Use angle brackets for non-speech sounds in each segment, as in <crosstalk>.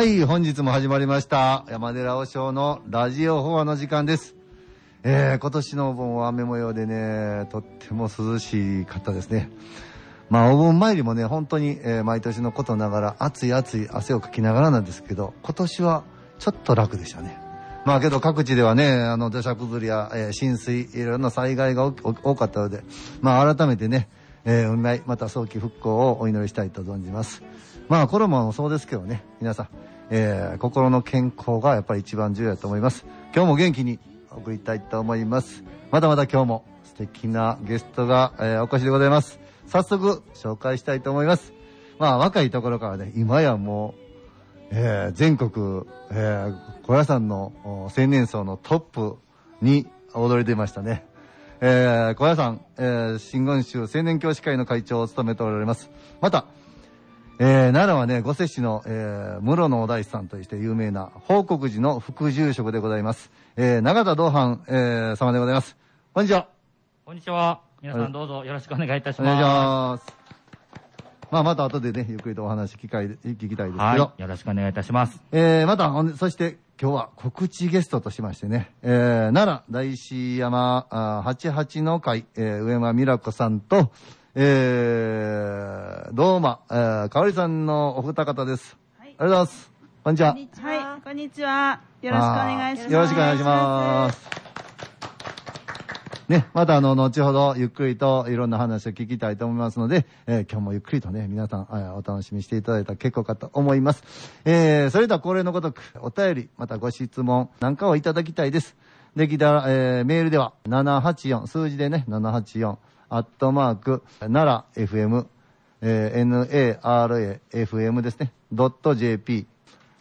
はい、本日も始まりました。山寺和尚のラジオ法話の時間です。えー、今年のお盆は雨模様でね、とっても涼しかったですね。まあ、お盆参りもね、本当に、えー毎年のことながら、暑い暑い汗をかきながらなんですけど、今年はちょっと楽でしたね。まあけど各地ではね、あの土砂崩れや、えー浸水、いろんな災害が多かったので、まあ改めてね、えー、お見舞い、また早期復興をお祈りしたいと存じます。まあコロナもそうですけどね、皆さん、えー心の健康がやっぱり一番重要だと思います。今日も元気に送りたいと思います。まだまだ今日も素敵なゲストが、えーお越しでございます。早速紹介したいと思います。まあ若いところからね、今やもう、えー全国、えー小屋さんの青年層のトップに踊り出ましたね。えー小屋さん、えー新言宗青年教師会の会長を務めておられます。また、えー奈良はね、御摂氏の、えー室野お大師さんとして有名な報国寺の副住職でございます。えー永田道藩、えー様でございます。こんにちは。こんにちは。皆さんどうぞよろしくお願いいたしお願いしまます。まあ、また後でね、ゆっくりとお話聞きたい聞きたいですけす。ど。はい。よろしくお願いいたします。えー、また、そして今日は告知ゲストとしましてね、えー、奈良大師山あー88の会、えー、上間美奈子さんと、えー、堂間、えー、かおりさんのお二方です。はいありがとうございます。こんにちは。はい、こんにちは。よろしくお願いします。よろしくお願いします。ね、またあの、後ほどゆっくりといろんな話を聞きたいと思いますので、えー今日もゆっくりとね、皆さん、あお楽しみにしていただいたら結構かと思います。えーそれでは恒例のごとく、お便り、またご質問なんかをいただきたいです。できたら、えーメールでは、784、数字でね、784、アットマーク、奈良 FM、えー NARAFM ですね、ドット JP、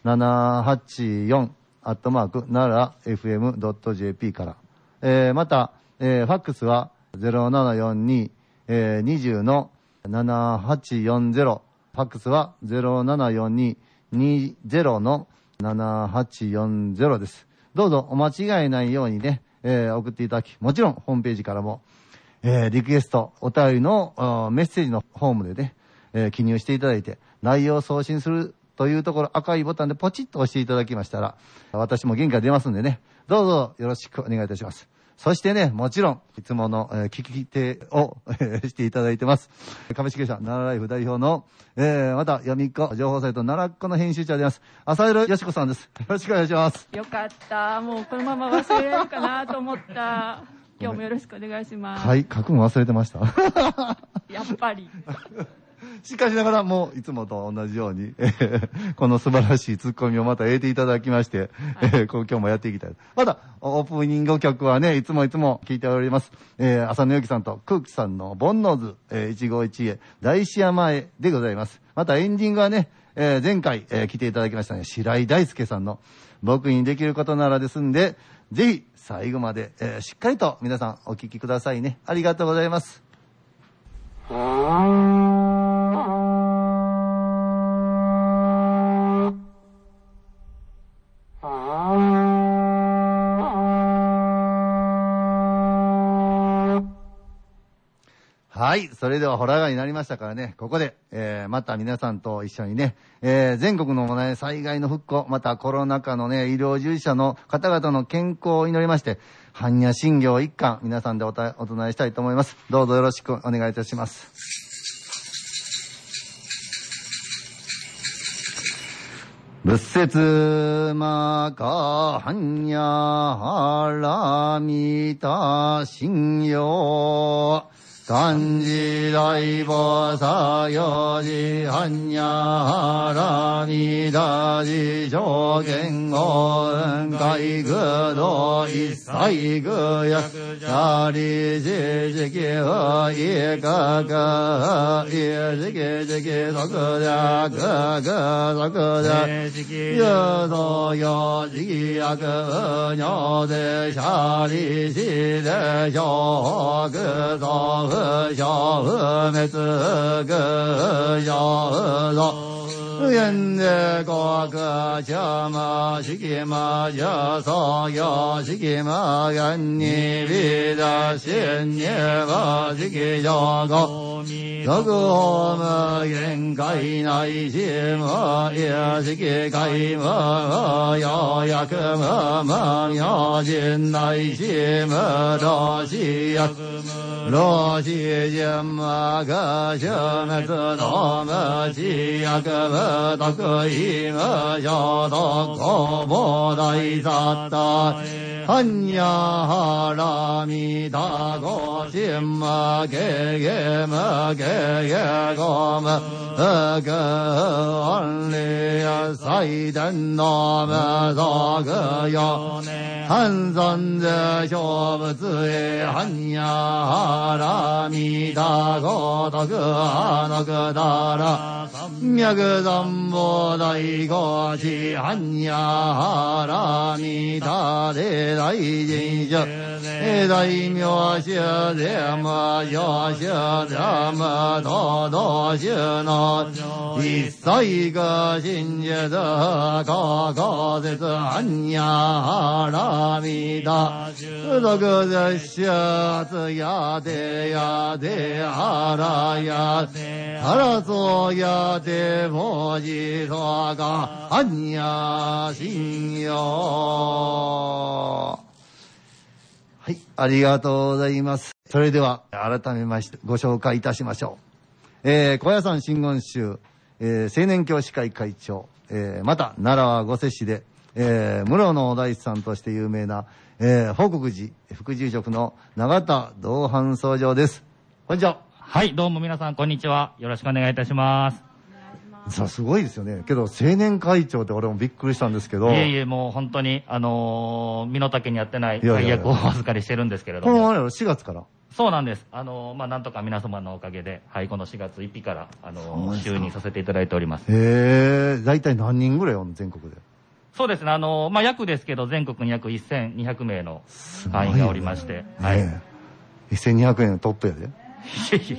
784、アットマーク、奈良 FM.jp から。えーまた、えーファックスは074220の7840。ファックスは0742、20の7840です。どうぞお間違いないようにね、えー送っていただき、もちろんホームページからも、えーリクエスト、お便りのメッセージのフォームでね、えー記入していただいて、内容を送信するというところ、赤いボタンでポチッと押していただきましたら、私も元気が出ますんでね、どうぞよろしくお願いいたします。そしてね、もちろん、いつもの、えー聞き手を、えしていただいてます。株式会社奈良ライフ代表の、えー、また、読みっ子、情報サイト奈良っ子の編集者であります。浅色よしこさんです。よろしくお願いします。よかった。もうこのまま忘れるかなと思った。今日もよろしくお願いします。はい、書くの忘れてました？<laughs> やっぱり。<laughs> しかしながらもういつもと同じように、え <laughs> ーこの素晴らしいツッコミをまた得ていただきまして、えーこう今日もやっていきたい。また、オープニング曲はね、いつもいつも聞いております。えー浅野由紀さんと空気さんのボンノーズ、えー、151へ、大師山へでございます。またエンディングはね、えー前回、えー来ていただきましたね、白井大輔さんの僕にできることならですんで、ぜひ最後まで、えーしっかりと皆さんお聞きくださいね。ありがとうございます。はい。それでは、ホラーガになりましたからね、ここで、えー、また皆さんと一緒にね、えー、全国のね、災害の復興、またコロナ禍のね、医療従事者の方々の健康を祈りまして、般若心経一貫、皆さんでおたお唱えしたいと思います。どうぞよろしくお願いいたします。仏説まかはんやはらみた信用漢字大菩薩行事はんやはらみたじ上限音外具道一切具役者理事時期をいかかい時期時期即略具即略有道有時役尿でシャリシで小具造不小不滅具小造愿的国歌伽马西吉玛呀萨呀西吉玛愿你比达仙涅瓦西吉呀高。よくおむ限界内しまやしき界まよやくままや人内しまろしやろしじまがしめつのむしやくむとくいむしょとこぼだいさったはんやはらみだごしまげげまげげごまうぐんりやさいでんのむそぐよ半山で勝負つえはんやはらみだごとくはのくだら脈山ぼ大御しはんやはらみだれ大臣者大名者でまよしでまとどしの一切が信者だかか絶はんやはらみだ俗絶者つやでやではらやはらそうやでもじそがはんやしんよはい、ありがとうございます。それでは、改めまして、ご紹介いたしましょう。えー、小屋さん真言宗、えー、青年教師会会長、えー、また、奈良は御所市で、えー、室のお大師さんとして有名な、えー、報国寺副住職の永田道藩僧正です。こんにちは。はい、どうも皆さん、こんにちは。よろしくお願いいたします。さあ、すごいですよね。けど、青年会長って俺もびっくりしたんですけど、いえいえ、もう本当に、あのー身の丈にやってないいやいやいや大役を <laughs> お預かりしてるんですけれどこのあも。れやろ4月から？そうなんです。あのーまあ、なんとか皆様のおかげで、はい、この4月1日から、あのー就任させていただいております。えー、大体何人ぐらい全国で。そうですね、あのーまあ、約ですけど、全国に約1200名の会員がおりまして、はい。ねえ1200円のトップやで。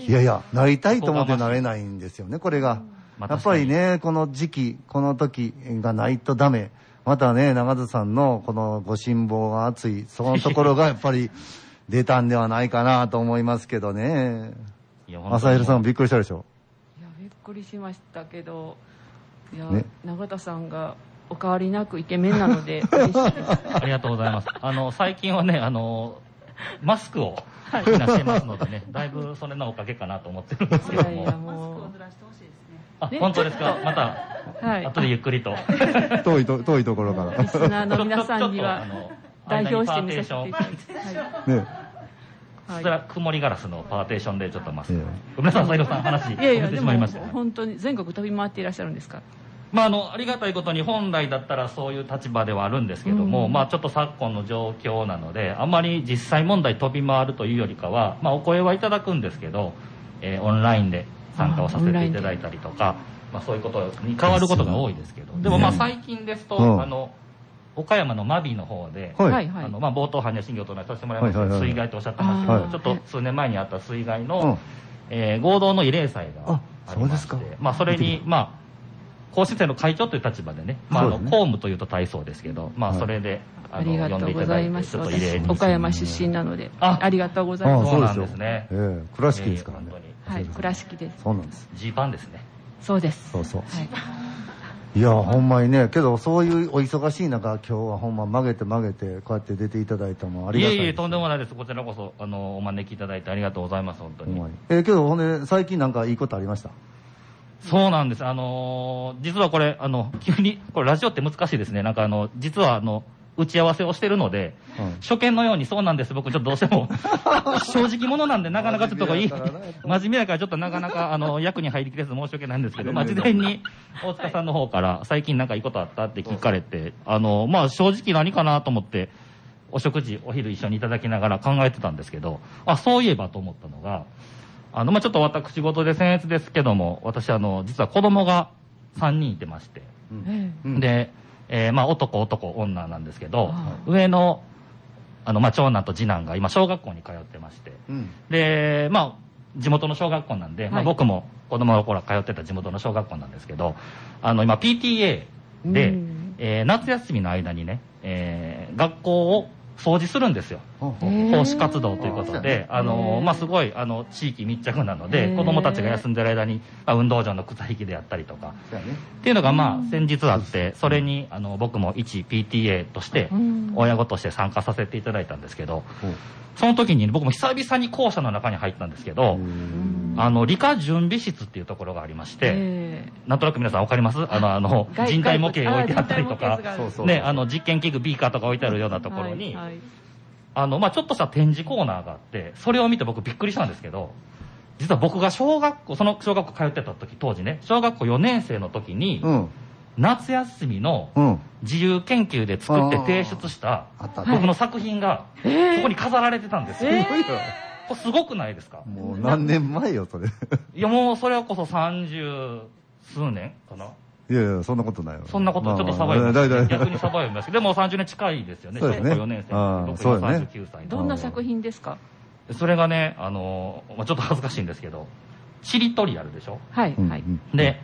いやいや、なりたいと思ってなれないんですよね、これが。まあやっぱりね、この時期、この時がないとダメ。またね、長津さんのこのご辛抱が熱い、そのところがやっぱり <laughs> 出たんではないかなと思いますけどね。朝昼さんびっくりしたでしょ？いやびっくりしましたけどいや、ね永田さんがお変わりなくイケメンなので嬉しいですありがとうございます。あの、最近はね、あの、マスクをみんなしてますのでね、だいぶそれのおかげかなと思ってるんですけどいやいやも。もうあ、ね本当ですか？また、はい後でゆっくりと。<laughs> 遠いと、遠いところから。リスナーの皆さんには代表して見させていただきますね。はいそれは曇りガラスのパーテーションでちょっとマスクえを。ごめんなさい、斉藤さん、話、いやいや止めてでもしまいました。本当に全国飛び回っていらっしゃるんですか？まあ、あの、ありがたいことに本来だったらそういう立場ではあるんですけども、うん。まあ、ちょっと昨今の状況なので、あんまり実際問題飛び回るというよりかは、まあ、お声はいただくんですけど、えーオンラインで参加をさせていただいたりとか、まあ、そういうことに変わることが多いですけど、でもまあ、ね最近ですと、うん。あの、岡山の真備の方で、はい。あのまあ、冒頭般若心経となさせてもらいましたはいはいはい。水害とおっしゃってましたけど、ちょっと数年前にあった水害の、うん。えー合同の慰霊祭があありましてそうですか。まあ、それに、まあ、講師生の会長という立場でね、まあ、あの公務というと体操ですけど、まあ、はいそれで、あありがとうございます岡山出身なのであありがとうございああ、ますそうなんそうですねええ倉敷ですからねええ。はい倉敷ですそうなんです。ジーパンですね。そうですそうそう。はいいや、ほんまにね、けどそういうお忙しい中、今日はほんま曲げて曲げて、こうやって出ていただいたのもありがたいいえいえ、とんでもい。ないです。こちらこそ、あの、お招きいただいてありがとうございます、本当。に。えーけどほんで、最近なんかいいことありました？そうなんです。あのー実はこれ、あの、急に、これラジオって難しいですね。なんかあの、実はあの、打ち合わせをしてるので、うん初見のようにそうなんです。僕ちょっとどうしても、<laughs> 正直者なんでなかなかちょっとこういい、真面目やからね真面目やからちょっとなかなかあの、役に入りきれず申し訳ないんですけど、まあ事前に大塚さんの方から最近なんかいいことあったって聞かれて、あの、まあ正直何かなと思って、お食事、お昼一緒にいただきながら考えてたんですけど、あ、そういえばと思ったのが、あの、まあ、ちょっと私事で僭越ですけども、私あの、実は子供が3人いてまして、えうん。で、えーまあ、男、男、女なんですけどあ、上の、あの、まあ、長男と次男が今、小学校に通ってまして、うん。で、まあ、地元の小学校なんで、まあ、はい。僕も子供の頃通ってた地元の小学校なんですけど、あの、今 PTA で、うん。えー夏休みの間にね、えー学校を掃除するんですよ。奉仕活動ということで、あのまあ、すごいあの地域密着なのへで、ー。子供たちが休んでる間に、まあ、運動場の草引きであったりとか。っていうのがまあ先日あって、それにあの僕も一 PTA としてうん、親御として参加させていただいたんですけど、その時に僕も久々に校舎の中に入ったんですけど、うんあの理科準備室っていうところがありまして、えなんとなく皆さんわかります？あの、あの、外人体模型置いてあったりとか。ね、あの実験器具ビーカーとか置いてあるようなところに、はいはい。あの、まあ、ちょっとした展示コーナーがあって、それを見て僕びっくりしたんですけど、実は僕が小学校、その小学校通ってた時、当時ね、小学校4年生の時に、うん。夏休みのうん。自由研究で作って提出した僕の作品が、えそこに飾られてたんですよ。えー。これすごくないですか？もう何年前よ、それ。いいや、もうそれこそ三十数年かな？やいや、そんなことないよ。そんなことちょっとサバまあまあ読みます。だいだい逆にサバ読みますけど、でも30年近いですよね。そうですね小学校4年生あー僕そうよね39歳どんな作品ですか？それがね、あの、まあちょっと恥ずかしいんですけど、ちりとりあるでしょ？はい、はい。で、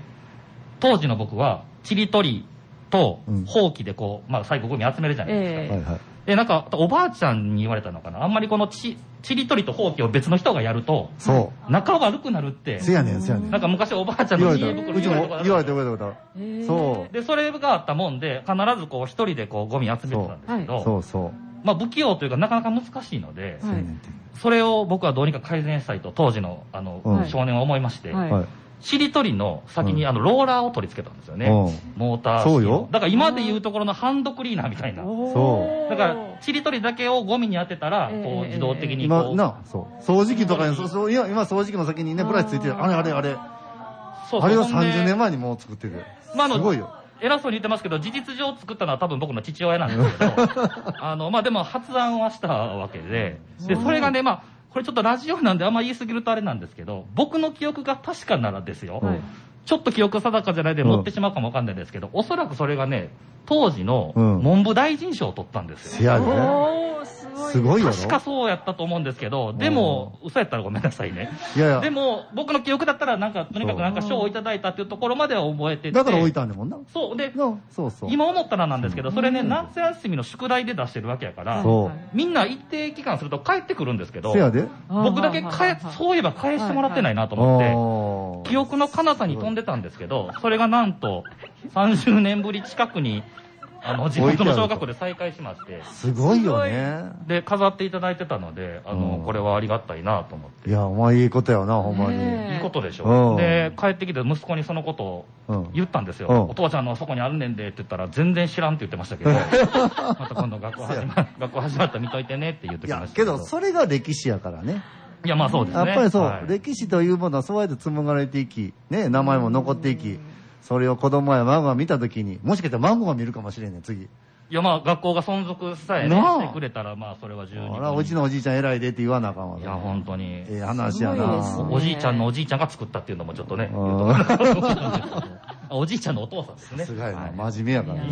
当時の僕は、ちりとりとうんほうきでこう、まあ最後ゴミ集めるじゃないですか。えはいはい。で、なんか、おばあちゃんに言われたのかな？あんまりこのち、ちりとりとほうきを別の人がやると、そ仲悪くなるってう。、せやねん、せやねん。なんか昔おばあちゃん言われた。の知恵袋うち言われた言われた言われえーそうで、それがあったもんで、必ずこう一人でこうゴミ集めてたんですけた。ど、そうそう。まあ不器用というかなかなか難しいので、はいせやねんてそれを僕はどうにか改善したいと当時のあの、うん少年は思いまして、はいはい。しりとりの先にうんあのローラーを取り付けたんですよね。うんモーターそうよだから今でいうところのハンドクリーナーみたいな。おーだから、ちりとりだけをゴミに当てたら、ええこう自動的にこ今、う、な、そう。掃除機とかに、そうそう今、今掃除機の先にね、ブラシついてる。あれあれあれ。そうそうあれはほんで30年前にもう作ってる。まああのすごいよ。偉そうに言ってますけど、事実上作ったのは多分僕の父親なんですけど、<laughs> あの、まあでも発案はしたわけで、で、それがね、まあ、これちょっとラジオなんであんま言い過ぎるとあれなんですけど、僕の記憶が確かならですよ、はいちょっと記憶定かじゃないでうん持ってしまうかもわかんないですけど、おそらくそれがね、当時のうん文部大臣賞を取ったんですよ。せやで。すごい。よ。確かそうやったと思うんですけど、でも、嘘やったらごめんなさいね。いやいや。でも、僕の記憶だったら、なんか、とにかくなんか賞をいただいたっていうところまでは覚えてて。だから置いたんだもんな。そう。で、なそうそう。今思ったらなんですけど、それね、うん夏休みの宿題で出してるわけやから、そうみんな一定期間すると帰ってくるんですけどせ、やで。僕だけ返、そういえば返してもらってないなと思って、思記憶の彼方に飛んでたんですけど、それがなんと、30年ぶり近くに、あの、地元の小学校で再開しまして、すごいよね。で、飾っていただいてたので、あの、うんこれはありがたいなと思って。いや、お前いいことやな、ほんまに。ねいいことでしょ。うんで、帰ってきて息子にそのことをうん。言ったんですよ。うんお父ちゃんのあそこにあるねんでって言ったら、全然知らんって言ってましたけど、<laughs> また今度学校始ま学校始まったら見といてねって言ってきまし、たけど、それが歴史やからね。いや、まあそうですね。やっぱりそう、はい歴史というものはそうやって紡がれていき、ね、名前も残っていき、それを子供や孫が見たときに、もしかしたら孫が見るかもしれんねん、次。いや、まあ学校が存続さえね、してくれたら、まあそれは十分。あら、うちのおじいちゃん偉いでって言わなあかんわ。いや、本当に。ええ話やなねおじいちゃんのおじいちゃんが作ったっていうのもちょっとね、<laughs> おじいちゃんのお父さんですね。すごいな、はい真面目やからな。い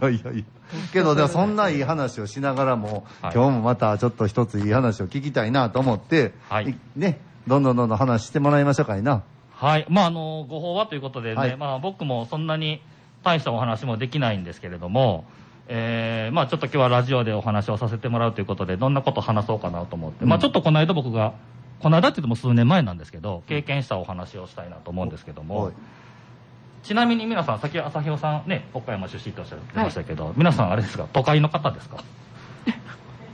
やいやいや。けど、でもそんないい話をしながらも、はい今日もまたちょっと一ついい話を聞きたいなと思って、はいね、どんどんどんどん話してもらいましょうかいな。はい。まあ、あの、ご法話ということでね、はいまあ、僕もそんなに大したお話もできないんですけれども、えー、まあ、ちょっと今日はラジオでお話をさせてもらうということで、どんなことを話そうかなと思って、うん。まあ、ちょっとこの間僕が、この間って言っても数年前なんですけど、経験したお話をしたいなと思うんですけども、はい。ちなみに皆さん、先朝日さんね、岡山出身とおっしゃってましたけど、皆さんあれですか、都会の方ですか？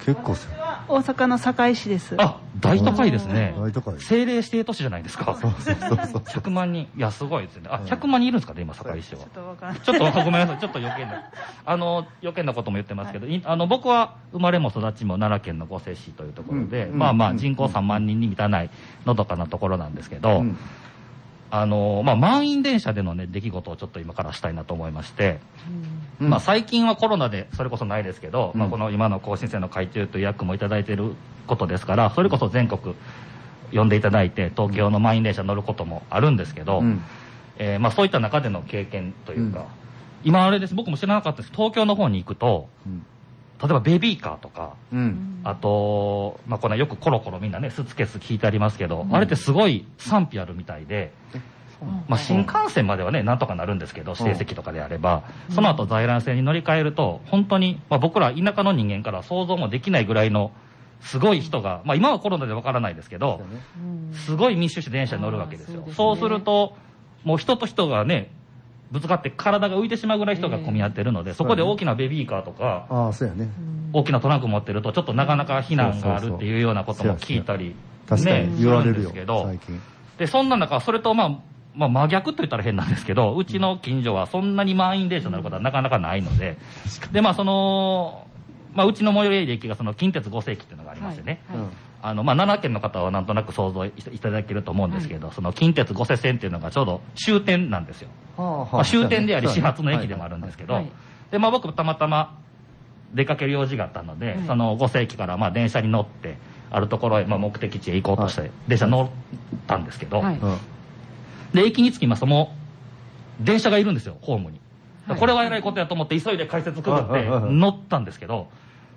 結構する。大阪の堺市です。あ、大都会ですね。大都会。政令指定都市じゃないですか。そうそうそうそう。100万人。いや、すごいですね。あ、うん100万人いるんですかね、今、堺市はちょっ。とわからない。ちょっとごめんなさい、ちょっと余計な、あの、余計なことも言ってますけど、いあの、僕は生まれも育ちも奈良県の御所市というところで、うんまあまあうん人口3万人に満たないのどかなところなんですけど、うんあの、まあ満員電車でのね、出来事をちょっと今からしたいなと思いまして、うん。まあ最近はコロナでそれこそないですけど、うん。まあこの今の更新生の会中という役もいただいていることですから、それこそ全国呼んでいただいて、東京の満員電車乗ることもあるんですけど、うん。えーまあ、そういった中での経験というか、うん。今あれです。僕も知らなかったです。東京の方に行くとうん例えばベビーカーとか、うん。あと、まあ、このよくコロコロみんなね、スーツケース聞いてありますけど、あれってすごい賛否あるみたいで、まあ、新幹線まではね、なんとかなるんですけど、指定席とかであれば、その後在来線に乗り換えると、本当に、まあ、僕ら田舎の人間から想像もできないぐらいの、すごい人が、まあ、今はコロナでわからないですけど、すごい密集して電車に乗るわけですよ。そそうすると、もう人と人がね、ぶつかって体が浮いてしまうぐらい人が混み合ってるので、そこで大きなベビーカーとか、ああ、そうやね。大きなトランク持ってると、ちょっとなかなか避難があるっていうようなことも聞いたり、ねに言われるんですけ、ど。最、近。で、そんな中、それとまあ、まあ、真逆と言ったら変なんですけど、うちの近所はそんなに満員電車になることはなかなかないので、で、まあ、その、まあ、うちの最寄り駅がその近鉄5世紀っていうのがありましてね、はいはい。あの、まあ、奈良県の方はなんとなく想像いいただけると思うんですけど、その近鉄五瀬線っていうのがちょうど終点なんですよ。はまあ、終点であり始発の駅でもあるんですけど、はいで、まあ、僕たまたま出かける用事があったので、はい。その五世紀からまあ電車に乗って、あるところへまあ目的地へ行こうとして、電車乗ったんですけど。で、駅に着きますともう、電車がいるんですよ、ホームに。はい。これは偉いことやと思って急いで解説くぐってはいはいはい乗ったんですけど、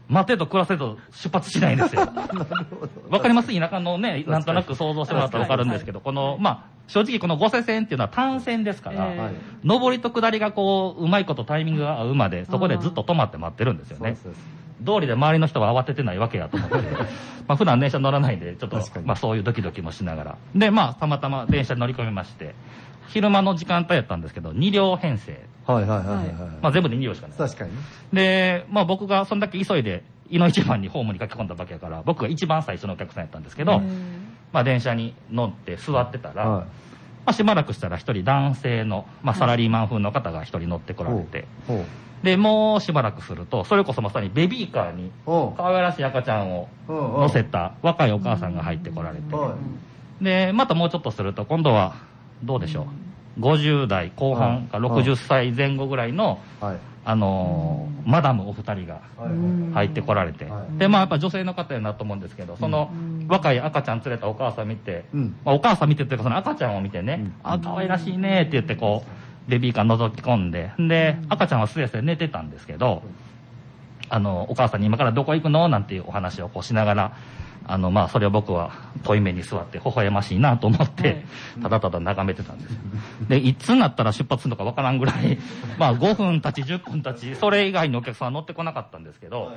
待てと暮らせと出発しないんですよ。<laughs> わかります？田舎のね、なんとなく想像してもらったらわかるんですけど、この、まあ、正直この五瀬線っていうのは単線ですから、ええ上りと下りがこう、うまいことタイミングが合うまで、そこでずっと止まって待ってるんですよね。通りで周りの人は慌ててないわけやと思って、<laughs> まあ普段電車乗らないんで、ちょっとまあそういうドキドキもしながら。で、まあたまたま電車に乗り込みまして、昼間の時間帯やったんですけど、2両編成。はいはいはいはいはい。まあ全部で2両しかない。確かにね。で、まあ僕がそんだけ急いで、井の一番にホームに書き込んだわけやから、僕が一番最初のお客さんやったんですけど、まあ電車に乗って座ってたら、はまあしばらくしたら一人男性の、まあサラリーマン風の方が一人乗ってこい。られて。で、もうしばらくすると、それこそまさにベビーカーに。可愛らしい赤ちゃんを。乗せた若いお母さんが入ってこられて、はい。で、またもうちょっとすると、今度は、どうでしょう、50代後半かはい。60歳前後ぐらいの、はい。あのーマダムお二人がはい。入ってこられて、はい。で、まあやっぱ女性の方やなと思うんですけど、そのうん若い赤ちゃん連れたお母さん見て、うん。まあ、お母さん見てっていうか、その赤ちゃんを見てね、うん。あ、可愛らしいねって言って、こう、ベビーカー覗き込んで、で、赤ちゃんはすやすや寝てたんですけど、あの、お母さんに今からどこ行くの？なんていうお話をこうしながら、あの、まあ、それを僕は遠い目に座って微笑ましいなと思って、ただただ眺めてたんですよ。で、いつになったら出発するのかわからんぐらい、まあ、5分経ち、10分経ち、それ以外のお客さんは乗ってこなかったんですけど、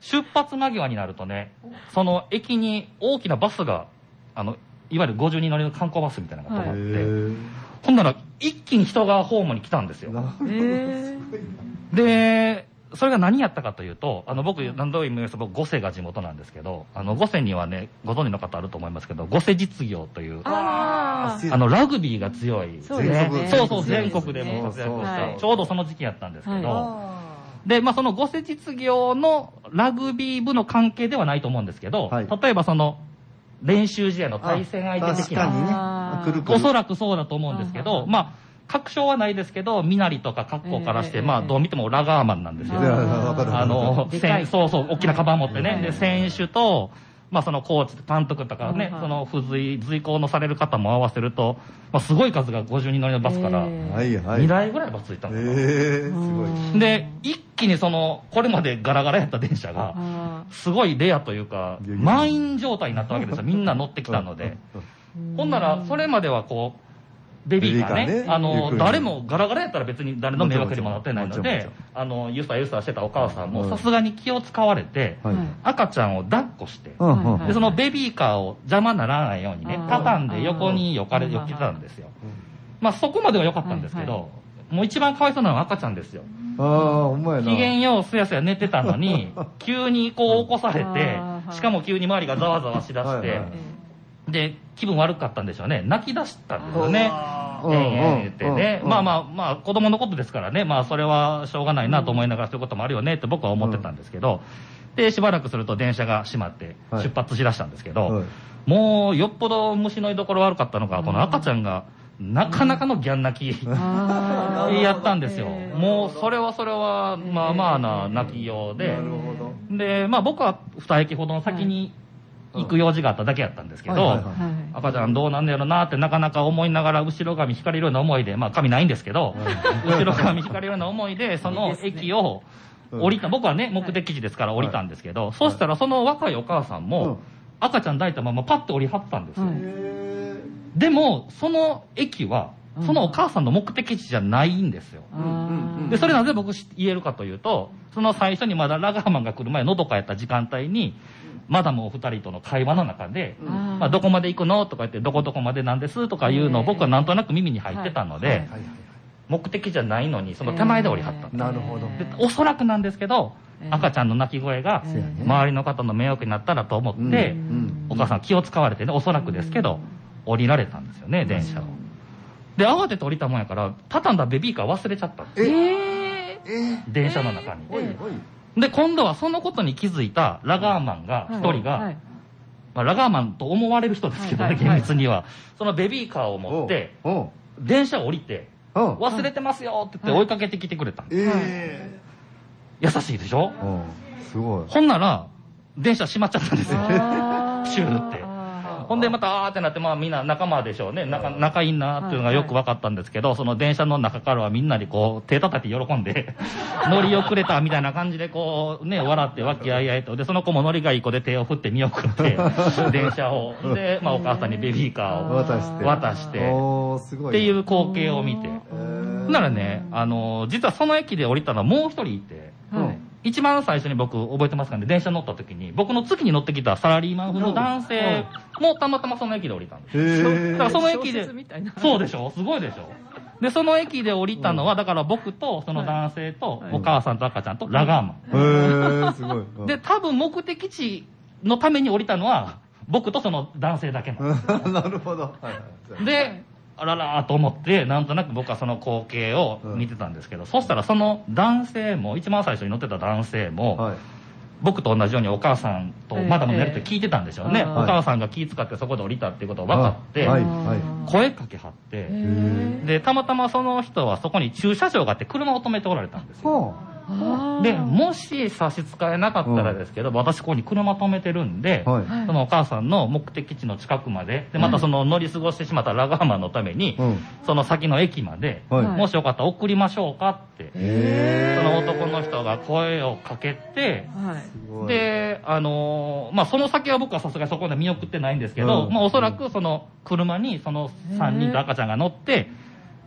出発間際になるとね、その駅に大きなバスが、あの、いわゆる50人乗りの観光バスみたいなのが止まって、へほんなら一気に人がホームに来たんですよ。で、それが何やったかというと、あの僕、何度も言います僕、五世が地元なんですけど、あの五世にはね、ご存知の方あると思いますけど、五世実業という、ああのラグビーが強い、そうそうそう、全全国国でも。活躍した、はい。ちょうどその時期やったんですけど、はで、まあ、その五世実業のラグビー部の関係ではないと思うんですけど、はい。例えばその、練習試合の対戦相手的な。おそらくそうだと思うんですけど、うんまあ、確証はないですけど、身なりとか格好からして、ええまあ、どう見てもラガーマンなんですよい。やわかるあの、そうそう、大きなカバン持ってね。はいで、選手と、まあ、そのコーチ、監督とかねはい、その付随、随行のされる方も合わせると、まあ、すごい数が50人乗りのバスから、えはいはい。2台ぐらいバスついたえのかな。えすごい。で、一気にその、これまでガラガラやった電車が、あすごいレアというか、満員状態になったわけですよ。みんな乗ってきたので。ーほんなら、それまではこう、ベビーカーね、ーカーね。あの、誰もガラガラやったら別に誰の迷惑にもなってないのであの、ゆさゆさしてたお母さんもうんさすがに気を使われて、はい。はい赤ちゃんを抱っこして、はいで、そのベビーカーを邪魔にならないようにね畳んで横によかれ、よけてたんですよ。まあそこまでは良かったんですけはいど、もう一番かわいそうなのは赤ちゃんですよ。ああ、ほんまやな。機嫌ようすやすや寝てたのに、急にこう起こされてしかも急に周りがざわざわしだしてはいはい、で、気分悪かったんでしょうね。泣き出したんですよね。うんええってねう。んまあまあまあ、子供のことですからね。まあ、それはしょうがないなと思いながらそういうこともあるよねって僕は思ってたんですけど、で、しばらくすると電車が閉まってはい出発しだしたんですけど、はいもうよっぽど虫の居所悪かったのか、この赤ちゃんがなかなかのギャン泣き。やったんですよえ。ーもう、それはそれは、まあまあな泣きようで。で、まあ僕は二駅ほどの先に行く用事があっただけやったんですけど、赤ちゃんどうなんねやろなってなかなか思いながら後ろ髪引かれるような思いで、まあ髪ないんですけど、後ろ髪引かれるような思いで、<laughs> その駅を、うん。降りた、僕はね、目的地ですから降りたんですけど、そしたらその若いお母さんうん。も、赤ちゃん抱いたままパッて降りはったんですよ。でも、その駅は、そのお母さんの目的地じゃないんですよ。で、それなぜ僕し言えるかというと、その最初にまだラガーマンが来る前、のどかやった時間帯に、マダムお二人との会話の中で、あー。まあ、どこまで行くのとか言って、どこどこまでなんですとかいうのを僕はなんとなく耳に入ってたので、はい。はいはい目的じゃないのに、その手前で降りはった。えーなるほど。でおそらくなんですけど、えー。赤ちゃんの泣き声が、周りの方の迷惑になったらと思って、うん。お母さん気を使われてね、おそらくですけど、降りられたんですよね、電車を。で、慌てて降りたもんやから、畳んだベビーカー忘れちゃったんですえよええ電車の中に。おいおいで、今度はそのことに気づいたラガーマンが、一人が、はい。まあ、ラガーマンと思われる人ですけどね、はいはい厳密には。そのベビーカーを持って、電車を降りて、忘れてますよって言って追いかけてきてくれた。んです。え優しいでしょ？すごい。ほんなら、電車閉まっちゃったんですよ。<laughs> シューって。あほんでまたあーってなって、まあみんな仲間でしょうね。仲仲いいなっていうのがよく分かったんですけど、その電車の中からはみんなでこう手叩いて喜んで、<laughs> 乗り遅れたみたいな感じでこうね、笑って和気あいあいと。で、その子も乗りがいい子で手を振って見送って、<laughs> 電車を。で、まあお母さんにベビーカーを。渡して渡しておーすごいっていう光景を見て。ならね、あの、実はその駅で降りたのはもう一人いて、ーはい一番最初に僕覚えてますかね、電車乗った時に、僕の次に乗ってきたサラリーマン風の男性もたまたまその駅で降りたんです。へだからーその駅でそうでしょ？すごいでしょ？で、その駅で降りたのは、だから僕とその男性とはい。お母さんと赤ちゃんとラガーマへーすごい。で、多分目的地のために降りたのは、僕とその男性だけなんです。<laughs> なるほど。はいはい。で、あららーと思って、なんとなく僕はその光景を見てたんですけど、そしたらその男性も、一番最初に乗ってた男性も、はい。僕と同じようにお母さんとええ。マダムのやりとり聞いてたんでしょうね。ええ。お母さんが気遣ってそこで降りたっていうことが分かって、はい。声かけはって、で、たまたまその人はそこに駐車場があって車を止めておられたんですよ。で、もし差し支えなかったらですけど、私ここに車止めてるんで、うはい。はい。そのお母さんの目的地の近くまで、で、またその乗り過ごしてしまったラガーマンのために、うん。その先の駅まで、はい。はいもしよかったら送りましょうかって、へその男の人が声をかけて、はい。で、あのーまあ、その先は僕はさすがにそこで見送ってないんですけど、うん。まあ、おそらくその車にその3人と赤ちゃんが乗って、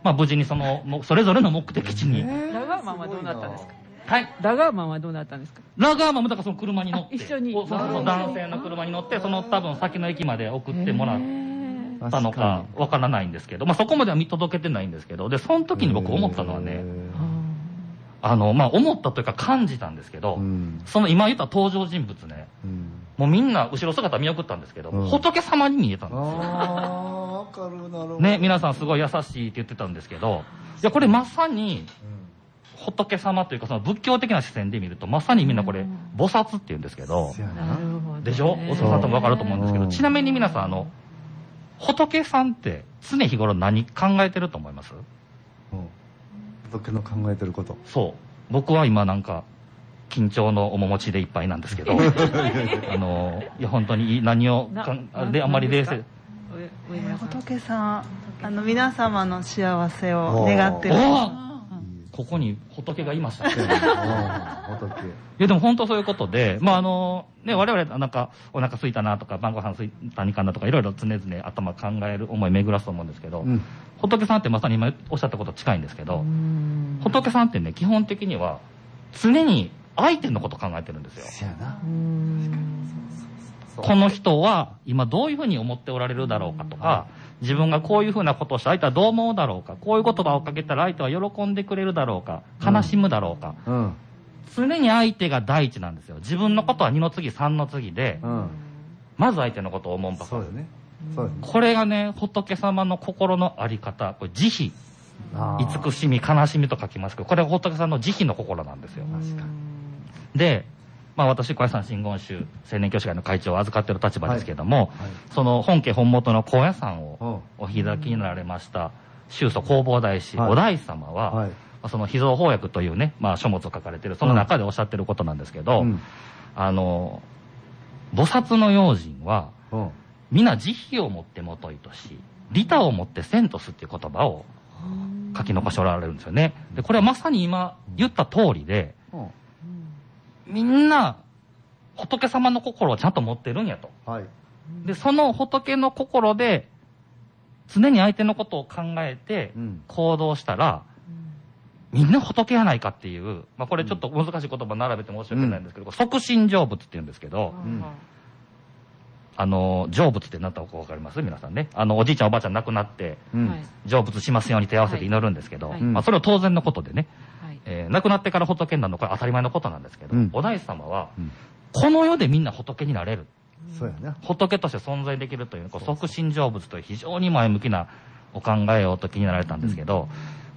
まあ、無事にその、もそれぞれの目的地に。ラガーマンはどうなったんですか？はい。ラガーマンはどうなったんですか？ラガーマンもだからその車に乗って、あ一緒に。おその男性の車に乗って、その多分先の駅まで送ってもらったのかわからないんですけど、まあ、そこまでは見届けてないんですけど、で、その時に僕思ったのはね、あの、まあ、思ったというか感じたんですけど、うん。その今言った登場人物ね、うん。もうみんな後ろ姿見送ったんですけど、うん。仏様に見えたんですよ。ああわかるなるほど。ね、皆さんすごい優しいって言ってたんですけど、いや、これまさに仏様というか、その仏教的な視線で見ると、まさにみんなこれ、菩薩って言うんですけどでしょ？お父さんともわかると思うんですけど、うん。ちなみに皆さん、あの、仏さんって常日頃何考えてると思います？うん。仏の考えてること。そう。僕は今なんか、緊張の面持ちでいっぱいなんですけど、<laughs> あの、いや、本当に何をかんなで、あんまり冷静。仏さんあの皆様の幸せを願ってるおーあここに仏がいました。<laughs> うん仏。いや、でも本当そういうことで、まあ、あの、ね、我々なんか、お腹空いたなとか、晩ご飯空いたにかなとか、いろいろ常々頭考える思い巡らすと思うんですけど、うん。仏さんってまさに今おっしゃったこと近いんですけーど、うん。仏さんってね、基本的には、常に相手のこと考えてるんですよ。この人は今どういうふうに思っておられるだろうかとか、自分がこういうふうなことをして相手はどう思うだろうか、こういう言葉をかけたら相手は喜んでくれるだろうか、悲しむだろうか、うん。常に相手が第一なんですよ。自分のことは二の次、三の次で、うん。まず相手のことを思うばかり。ね。ね。これがね、仏様の心のあり方、これ慈悲、慈しみ、悲しみと書きますけど、これが仏さんの慈悲の心なんですよ。確かに。で、まあ私、小屋さん真言宗青年教師会の会長を預かっている立場ですけども、はいその本家本元の高野山をうんお開きになられました、宗祖弘法大師、はいお大師様は、はいまあその秘蔵法訳というね、まあ書物を書かれている、その中でおっしゃってることなんですけど、うんあの、菩薩の用心は、うん皆慈悲をもってもといとし、利他をもってせんとすっていう言葉を書き残しておられるんですよね。で、これはまさに今言った通りで、うんみんな、仏様の心をちゃんと持ってるんやと。はい。で、その仏の心で、常に相手のことを考えてうん。行動したら、みんな仏やないかっていう、まあこれちょっと難しい言葉並べて申し訳ないんですけど、即身成仏って言うんですけど、ん。あの、成仏ってなったかわかります？皆さんね。あの、おじいちゃんおばあちゃん亡くなって、うん。はい。成仏しますように手合わせて祈るんですけど、はい。まあそれは当然のことでね、はいえー亡くなってから仏になるのこれ当たり前のことなんですけど、うんお大師様は、うんこの世でみんな仏になれる。そうやね。仏として存在できるという、こう即身成仏という非常に前向きなお考えをお時になられたんですけど、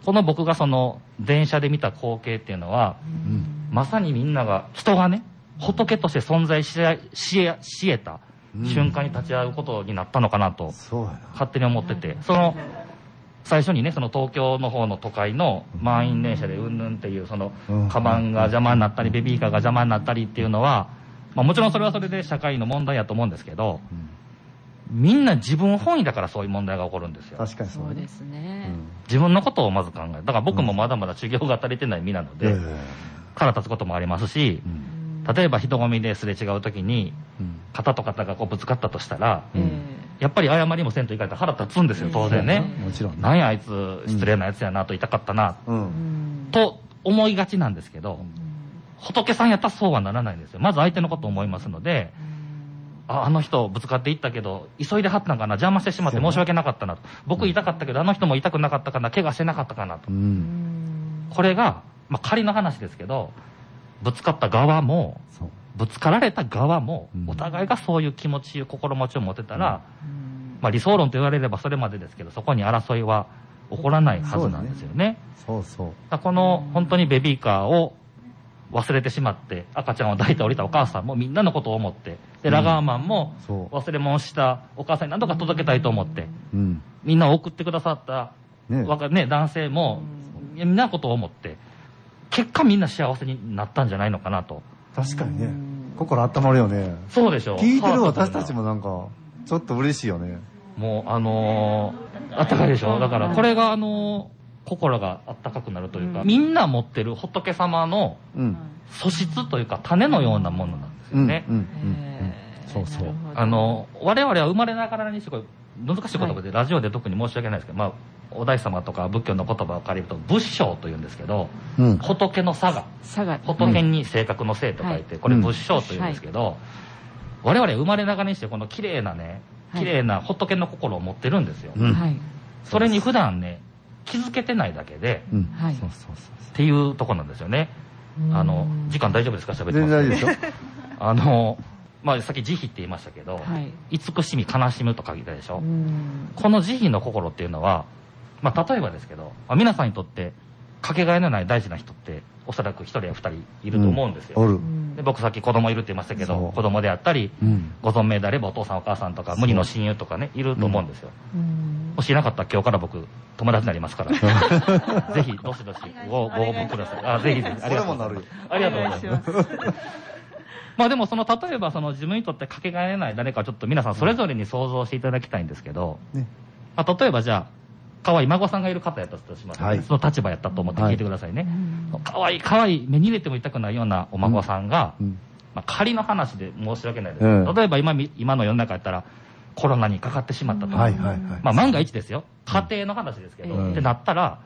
この僕がその電車で見た光景っていうのは、うん。まさにみんなが、人がね、仏として存在ししえた瞬間に立ち会うことになったのかなと。勝手に思ってて、その、最初にね、その東京の方の都会の満員電車でうんぬんっていう、そのうん、カバンが邪魔になったり、ベビーカーが邪魔になったりっていうのは、まあもちろんそれはそれで社会の問題やと思うんですけど、うん。みんな自分本位だからそういう問題が起こるんですよ。確かにそうで。すね。自分のことをまず考える。だから僕もまだまだ修行が足りてない身なので、腹立つこともありますしう、ん。例えば人混みですれ違う時に、うん。肩と肩がこうぶつかったとしたら、うん。えやっぱり謝りもせんといかんと腹立つんですよ、当然ね。もちろんね。なんやあいつ失礼なやつやなと言いたかったな、と思いがちなんですけど、仏さんやったらそうはならないんですよ。まず相手のことを思いますので、あ、あの人ぶつかっていったけど、急いではったんかな、邪魔してしまって申し訳なかったなと。僕痛かったけど、あの人も痛くなかったかな、怪我してなかったかなとこれが、まあ、仮の話ですけど、ぶつかった側も。ぶつかられた側もうん、お互いがそういう気持ち、心持ちを持てたら、うんまあ、理想論と言われればそれまでですけど、そこに争いは起こらないはずなんですよね。そうそう。この本当にベビーカーを忘れてしまって、赤ちゃんを抱いて降りたお母さんもみんなのことを思って、で、ラガーマンも。忘れ物したお母さんに何とか届けたいと思って、うん。みんなを送ってくださった、ねね、男性も、みんなのことを思って、結果みんな幸せになったんじゃないのかなと。確かにね。心温まるよね。そうでしょう。聞いてる私たちもなんか、ちょっと嬉しいよね。もう、あのー、あったかいでしょだから、これが、あのー心があったかくなるというか、うんみんな持ってる仏様のうん。素質というか、種のようなものなんですうん。うん。よね。うん。うんええそうそうあの、我々は生まれながらにして、これ、難しい言葉で、ラジオで特に申し訳ないですけど、まあ、お大師様とか仏教の言葉を借りると、仏性というんですけど、うん。仏の差が、佐賀仏に性格の性と書いて、これうん。仏性というんですけど、我々生まれながらにして、この綺麗なね、はい。綺麗な仏の心を持ってるんですよ。それに普段ね、気づけてないだけで、っていうとこなんですよね。あの、時間大丈夫ですか？喋って全ます。然大丈夫ですよ。<laughs> あの、まあ、さっき慈悲って言いましたけど、はい慈しみ、悲しむと書いたでしょ？うんこの慈悲の心っていうのは、まあ、例えばですけど、まあ、皆さんにとって、かけがえのない大事な人って、おそらく一人や二人いると思うんですよ。おる。で僕さっき子供いるって言いましたけど、子供であったり、うん。ご存命であればお父さんお母さんとか、無理の親友とかね、いると思うんですよ。うんもしいなかったら今日から僕、友達になりますから。<laughs> ぜひ、どしどしごご応募ください。あ、ぜひぜひ。ありがとうございます。ありがとうございます。まあでもその、例えばその自分にとってかけがえない誰かちょっと皆さんそれぞれに想像していただきたいんですけど、ね。まあ例えばじゃあ、可愛い孫さんがいる方やったとします、ねはいその立場やったと思って聞いてくださいね。うん可愛い可愛い目に入れても痛くないようなお孫さんが、うん。まあ仮の話で申し訳ないですけうんど、例えば今み今の世の中やったらコロナにかかってしまったと。はいはいはい。まあ万が一ですよ。家庭の話ですけど、うんってなったら、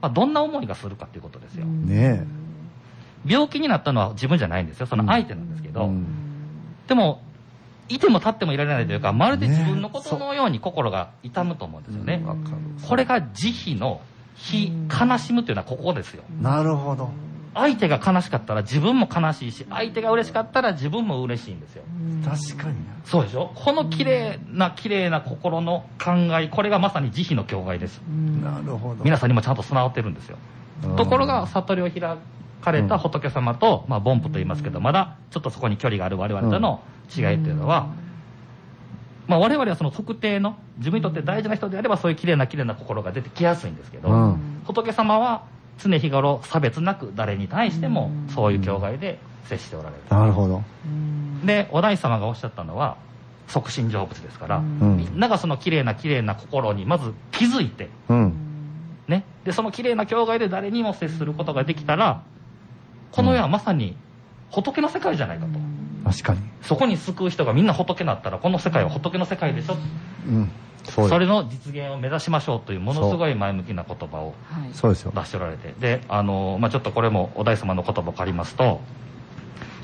まあどんな思いがするかっていうことですよ。ね病気になったのは自分じゃないんですよ。その相手なんですけど、うんでも、いても立ってもいられないというか、まるで自分のことのように心が痛むと思うんですよね。わかる。これが慈悲の非悲しむというのはここですよ。なるほど。相手が悲しかったら自分も悲しいし、相手が嬉しかったら自分も嬉しいんですよ。確かにな。そうでしょ？この綺麗な綺麗な心の考え、これがまさに慈悲の境界です。なるほど。皆さんにもちゃんと備わってるんですよ。うんところが、悟りを開かれた仏様と、まあ、凡夫と言いますけど、まだちょっとそこに距離がある我々との違いっていうのは、まあ、我々はその特定の、自分にとって大事な人であれば、そういう綺麗な綺麗な心が出てきやすいんですけど、うん仏様は常日頃差別なく誰に対してもそういう境界で接しておられる。なるほど。で、お大師様がおっしゃったのは、即身成仏ですから、うんみんながその綺麗な綺麗な心にまず気づいて、うん。ね。で、その綺麗な境界で誰にも接することができたら、この世はまさに仏の世界じゃないかと。確かに。そこに救う人がみんな仏になったら、この世界は仏の世界でしょ。うん。そうそれよの実現を目指しましょうというものすごい前向きな言葉を。出しておられて。で、あの、まあ、ちょっとこれもお大様の言葉を借りますと、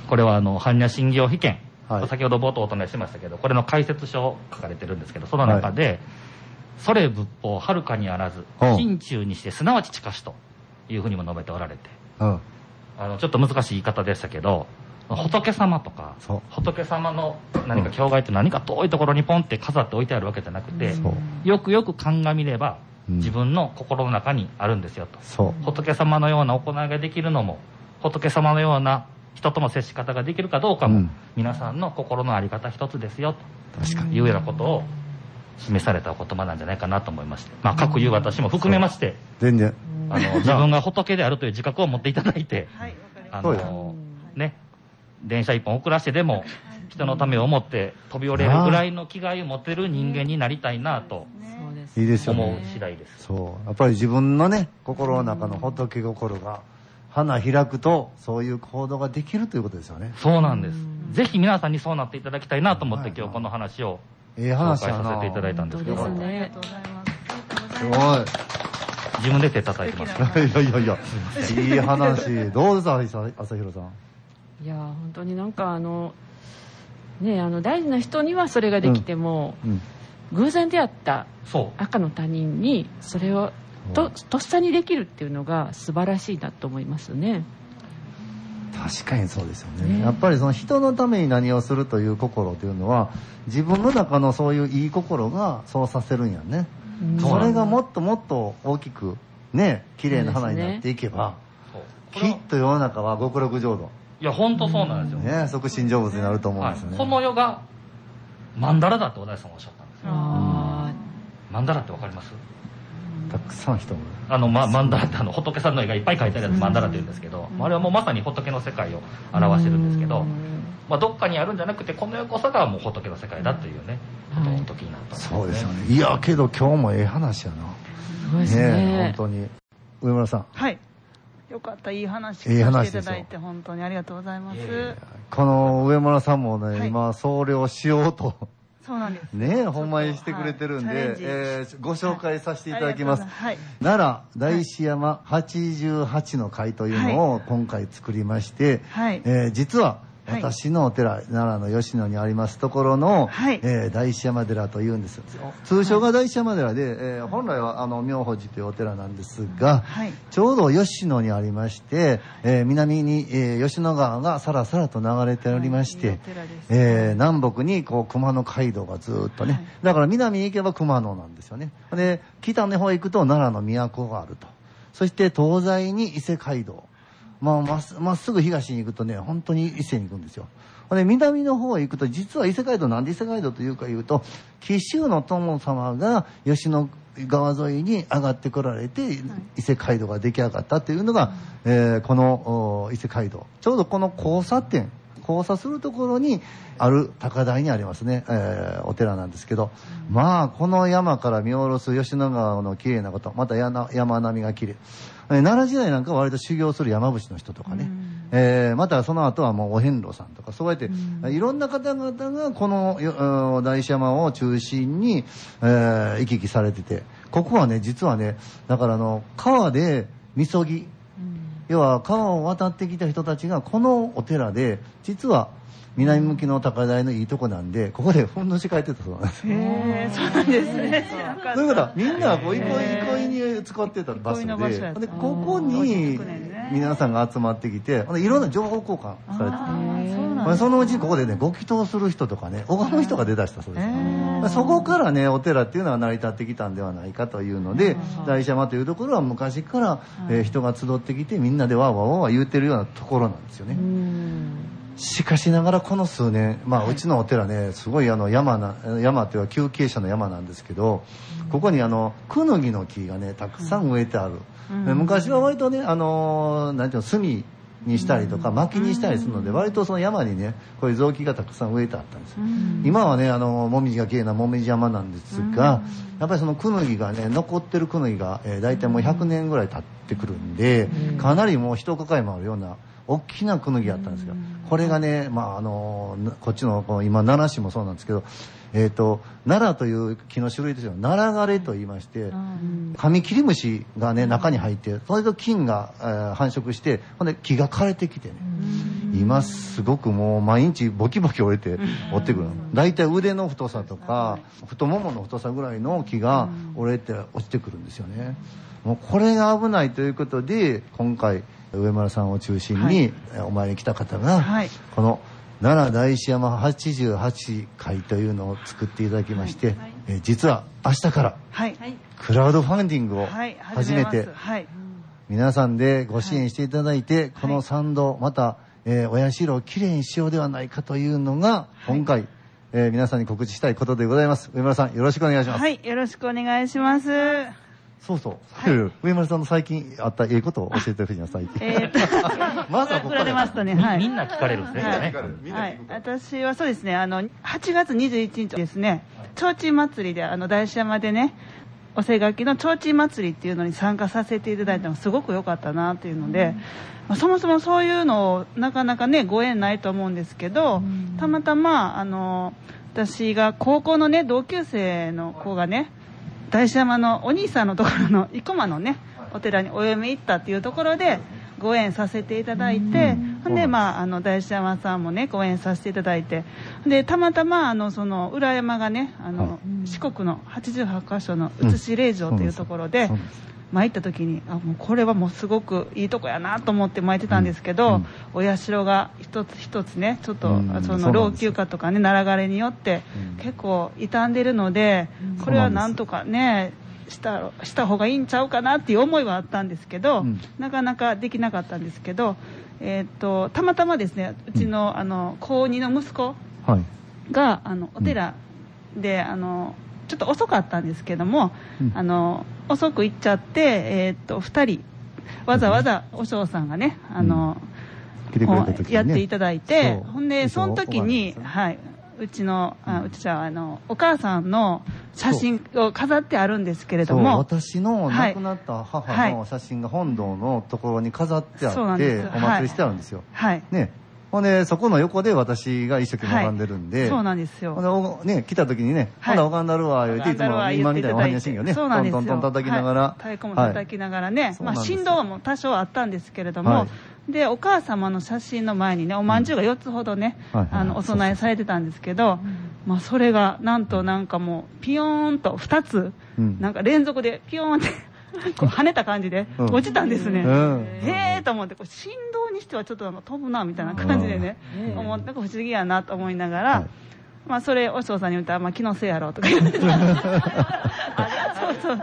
これはあの、般若心経被験、はい先ほど冒頭お唱えしましたけど、これの解説書を書かれてるんですけど、その中で、それ仏法はるかにあらず、うん心中にしてすなわち近しというふうにも述べておられて、うん。あの、ちょっと難しい言い方でしたけど、仏様とか仏様の何か境外って何か遠いところにポンって飾って置いてあるわけじゃなくて。よくよく鑑みれば、うん自分の心の中にあるんですよと。仏様のような行いができるのも、仏様のような人との接し方ができるかどうかも、うん皆さんの心の在り方一つですよ。というようなことを示されたお言葉なんじゃないかなと思いまして、まあ、各言う私も含めまして、全然。あの、自分が仏であるという自覚を持っていただいて、はい、あそうよの、ね、電車一本遅らしてでも、人のためを思って飛び降りれるぐらいの気概を持てる人間になりたいなとそうですいいですよ思うね。次第です。そう。やっぱり自分のね、心の中の仏心が、花開くと、そういう行動ができるということですよね。そうなんです。ぜひ皆さんにそうなっていただきたいなと思ってはい今日この話をええ紹話やな。介させていただいたんですけど、すねす。ありがとうございます。すごい。自分で手叩いてます。いやいやいや、いい話。どうですか、朝弘さん。いやー本当になんかあのねあの大事な人にはそれができても、うん。偶然出会った。赤の他人にそれをととっさにできるっていうのが素晴らしいなと思いますね。確かにそうですよね。ねやっぱりその人のために何をするという心というのは、自分の中のそういういい心がそうさせるんやね。うんそれがもっともっと大きく、ね、綺麗な花になっていけば、そうこれはきっと世の中は極楽浄土、いや、本当そうなんですよ。ね、即身成仏になると思うんですよね。はい、この世が曼荼羅だって小田井さんおっしゃったんですよ。あ曼荼羅ってわかります？たくさん人も。あの、ま、曼荼羅ってあの仏さんの絵がいっぱい描いてあるやつ曼荼羅って言うんですけど、あれはもうまさに仏の世界をー表してるんですけどう、んまあ、どっかにあるんじゃなくてこの世こそがもう仏の世界だっていうね、ことはいを時になったんそうですよね。いや、けど今日もええ話やな。すごいですねね本当に。上村さん。はい。よかった、いい話いい聞かせていただいて、本当にありがとうございます。この上村さんもね、はい今、僧侶をしようと、そうなんです。ね、ほんまにしてくれてるんで、はいえーご紹介させていただきます。はい。奈良大師山88の会というのを今回作りまして、はい。えー実ははい。私のお寺、奈良の吉野にありますところの、はい。えー大師山寺というんです通称が大師山寺で、えー本来はあの妙法寺というお寺なんですが、はい。ちょうど吉野にありまして、えー南に、えー吉野川がさらさらと流れておりまして、はい。いいお寺ですえー南北にこう熊野街道がずーっとね、はい。だから南に行けば熊野なんですよね。で、北の方へ行くと奈良の都があると。そして東西に伊勢街道。まあ、まっすまっすぐ東に行くとね、本当に伊勢に行くんですよ。で、南の方へ行くと、実は伊勢街道、なんで伊勢街道というか言うと、紀州の殿様が吉野川沿いに上がってこられて、伊勢街道が出来上がったというのが、えーこのお伊勢街道。ちょうどこの交差点、交差するところにある高台にありますね、えーお寺なんですけど、まあこの山から見下ろす吉野川の綺麗なことまた山山並みが綺麗。えー奈良時代なんかは割と修行する山伏の人とかね、えーまたその後はもうお遍路さんとかそうやって、いろんな方々がこの大師山を中心に、えー行き来されててここはね実はねだからあの川でみそぎ。要は川を渡ってきた人たちがこのお寺で実は南向きの高台のいいとこなんでここでふんどし変えてたそうなんです。よへえ、そうなんですね。知らなかったということはみんながこう憩い憩いに使ってた場所ででここに皆さんが集まってきていろんな情報交換されてあーそのうちここでねご祈祷する人とかね拝む人が出だしたそうです、そこからねお寺っていうのは成り立ってきたんではないかというので大師山というところは昔から、えー人が集ってきてみんなでわーわーわー言うてるようなところなんですよね、しかしながらこの数年、まあ、うちのお寺ねすごいあの山な山っていうか休憩者の山なんですけどここにあのクヌギの木がねたくさん植えてある、で昔は割とねあのーなんていうの炭にしたりとか薪にしたりするので割とその山にねこういう雑木がたくさん植えてあったんですよ、今はねあのもみじが綺麗なもみじ山なんですが、やっぱりそのクヌギがね残ってるクヌギが、えー、大体もう100年ぐらい経ってくるんで、かなりもう一抱えもあるような大きなクヌギやったんですよ。これがね、まああのなこっちの今奈良市もそうなんですけど、えっ、と奈良という木の種類ですよ。奈良枯れと言いまして、カミキリムシがね中に入って、それと菌が、えー繁殖して、ほんで木が枯れてきてね。今すごくもう毎日ボキボキ折れて折ってくる大体腕の太さとか太ももの太さぐらいの木が折れて落ちてくるんですよね。もうこれが危ないということで今回上村さんを中心にえお参りに来た方が、はいこの奈良大師山88会というのを作っていただきまして、え実は明日からはい。クラウドファンディングをはい。始めて。皆さんでご支援していただいて、この参道、また、えーお社をきれいにしようではないかというのが、今回、えー皆さんに告知したいことでございます。上村さん、よろしくお願いします。はい。よろしくお願いします。そうそう。上村さんの最近あったええことを教えてほしいな、最近。えーと、<laughs> まずはここから振られますとね、はい。みんな聞かれるんですね、はい。私はそうですね、あの、8月21日ですね、提灯祭りで、あの、大師山でね、おせがきの提灯祭りっていうのに参加させていただいたのがすごく良かったなっていうので、まあそもそもそういうのをなかなかね、ご縁ないと思うんですけど、たまたま、あの、私が高校のね、同級生の子がね、大師山のお兄さんのところの生駒のねお寺にお嫁行ったっていうところでご縁させていただいて、ほんで、まあ、あの大師山さんもねご縁させていただいてでたまたまあのその裏山がねあの、四国の88箇所の写し霊場というところで、参った時にあもうこれはもうすごくいいとこやなと思って参ってたんですけど、うんうん。お社が一つ一つねちょっと、うんその老朽化とかね奈良枯れによってうん。結構傷んでるので、これはなんとかねしたした方がいいんちゃうかなっていう思いはあったんですけど、うん。なかなかできなかったんですけど、えーっとたまたまですねうちの,、あの高2の息子はい。があのお寺で、あのちょっと遅かったんですけども、うん。あの遅く行っちゃって、えーっと2人わざわざお嬢さんがねあの、来てくれた時にね。やっていただいてほんでその時に、はい、うちのあうちはあのお母さんの写真を飾ってあるんですけれども私のはい。亡くなった母のはい。写真が本堂のところに飾ってあって、なんです。お祭りしてあるんですよ。はい。ね。ほんで、そこの横で私が一生懸命拝んでるんで、そうなんですよ。ほんでおね、来た時にね、はい。ほな、拝んだるわ、言うて、いつも今みたいなお埴しんをね、トそうなんですよ。ントントン叩きながら、はい。太鼓も叩きながらね、まあ、そうなんですよ。振動も多少あったんですけれども、はでお母様の写真の前にねおまんじゅうが4つほどね、はい。はい。あのお供えされてたんですけど、まあ、それがなんとなんかもうピヨーンと2つ、うん。なんか連続でピヨーンってこう跳ねた感じでうん。落ちたんですね、うん。へえと思ってこう振動にしてはちょっとなんか飛ぶなみたいな感じでね、思ってなんか不思議やなと思いながら、はい。まあ、それ、お嬢さんに言ったら、まあ、気のせいやろうとか言って。<laughs> そうそう。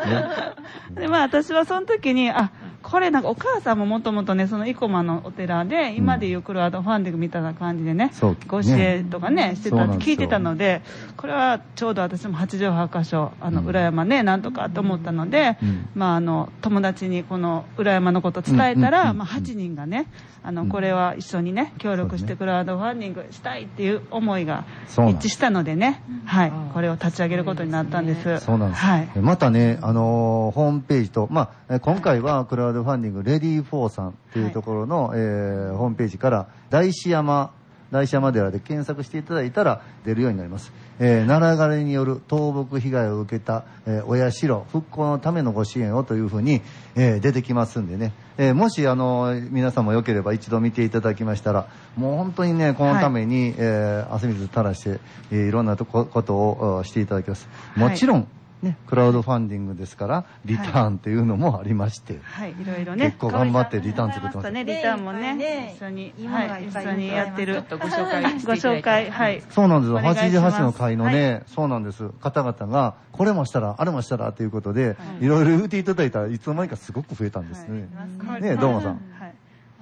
で、まあ、私はその時に、あ、これなんかお母さんももともとね、その生駒のお寺で、今でいうクラウドファンディングみたいな感じでね、そうご支援とかね、してたって聞いてたので、これはちょうど私も88箇所、あの、うん。裏山ね、なんとかと思ったので、うん。まあ、あの、友達にこの裏山のこと伝えたうんうんら、うん。まあ、8人がね、あの、うん。これは一緒にね、協力してクラウドファンディングしたいっていう思いが一致したのでね、はい、これを立ち上げることになったんです。そうなんです。はい。またね、あのーホームページと、まあ、え今回はクラウドファンディング、レディーフォーさんっていうところの、えーホームページから、大師山、大師山寺で検索していただいたら出るようになります。えー、奈良枯れによる倒木被害を受けた、えー、お社復興のためのご支援をというふうに、えー出てきますんでね、えーもし、あのー皆さんもよければ一度見ていただきましたら、もう本当にね、このために、えー汗水垂らして、えーいろんなとこことをおしていただきます。もちろん、ね、クラウドファンディングですから、リターンっていうのもありまして、はい、いろいろね。結構頑張ってリターン作ってますね、リターンもね、ね一緒に、はい一緒にやってる。ご紹介ごいただいて紹介、はい。そうなんですよ。お願いします88の会のね、そうなんです。方々が、これもしたら、あれもしたらということで、いいろいろ言っていただいたらいつの間にかすごく増えたんですね。はいねどうもさん。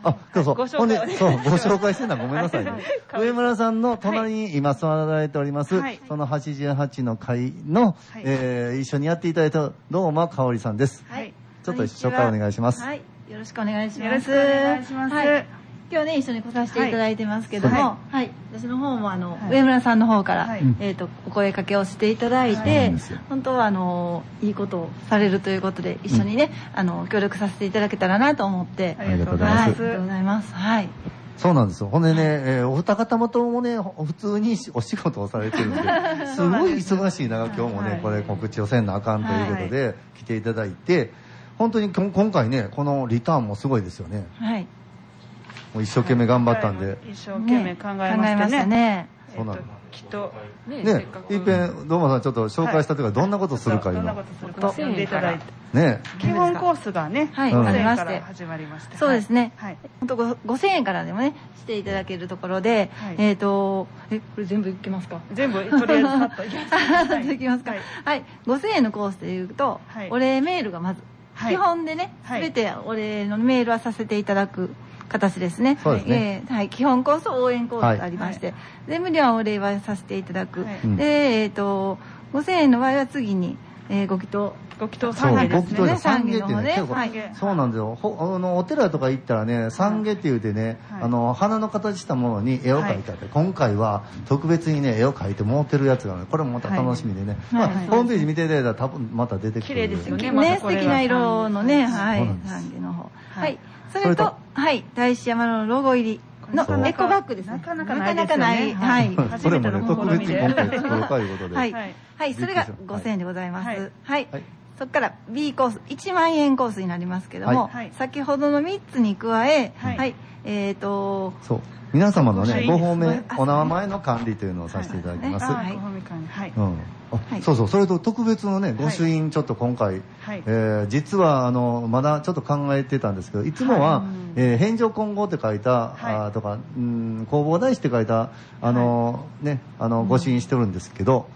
はい。あ、そうそう。ご紹介そう、ご紹介してるのはごめんなさいね。上村さんの隣に今座られております、はいその88の会の、はいえー一緒にやっていただいた、どうもかおりさんです。はい。ちょっと紹介お願いします。はい。よろしくお願いします。よろしくお願いします。はい今日ね一緒に来させていただいてますけども、ははい、私の方もあの、はい。上村さんの方から、はい。えっ、とお声かけをしていただいて本当はあのいいことをされるということで一緒にね、あの協力させていただけたらなと思って、ありがとうございはい、あますりがとうございます。はい。そうなんですよ。ほんでね、えーお二方もともね、ほ普通にお仕事をされてるんで、<laughs> す。ごい忙しい中、今日もね、はい。これ告知をせんなあかんということで、来ていただいて、本当に今回ね、このリターンもすごいですよね。はい。もう一生懸命頑張ったんで。一生懸命考えましたね。ね。そうなのときっとねね、いっぺん、どうもさんちょっと紹介したというか、どんなことするかい。うのどんなこ。とするか教えていただいて。ね。基本コースがね、はい。うん。5000円ありましてから始まりまして。そうですね。はい。本当ご5000円からでもね、していただけるところで、はい。えっ、と、え、これ全部いけますか？全部とりあえずパッといきます。は <laughs> いいきますか。ははい。い。5000円のコースでいうと、はい。お礼メールがまず、はい。基本でね、すはい。べてお礼のメールはさせていただく形ですね。そうですね。えーはい。基本コースと応援コースがありまして、全部ではお礼はさせていただく。はい。うんで、えっ、と、5000円の場合は次に、えーご祈祷。ご祈祷そう、参ご祈祷でですね三下ってね、はい。そうなんですよ。ほあの、お寺とか行ったらね、三下って言うてね、はい。あの、花の形したものに絵を描い。てあって、今回は特別にね、絵を描いて持ってるやつがあるこれもまた楽しみでね、まあ、はい。ホームページ見ていただいたら多分また出てくる。綺麗ですよね。ね素敵な色のね、はい、三下の方。ははいい。それと、それとはい、大師山のロゴ入りのエコバッグですね。なかなかないですよねなかなかない。はい。はいそれもね、初めての特別試みでに今回作ろうかいうことで。はい。はいはい、それがびっくりした5000円でございます。ははいい。はいそこから B コース、1万円コースになりますけども、はい先ほどの3つに加え、ははいい、えっ、と、そう。皆様のね、はい。ご方面、お名前の管理というのをさせていただきます。はい。あご本会にはい。うん。あはい。そうそう、それと特別のね、御朱印ちょっと今回、はい。えー実はあのまだちょっと考えてたんですけどい。つもは、はい。えー返上金剛って書いた、はい。あーとかうん弘法大師って書いたあの、ねあの御朱印してるんですけど、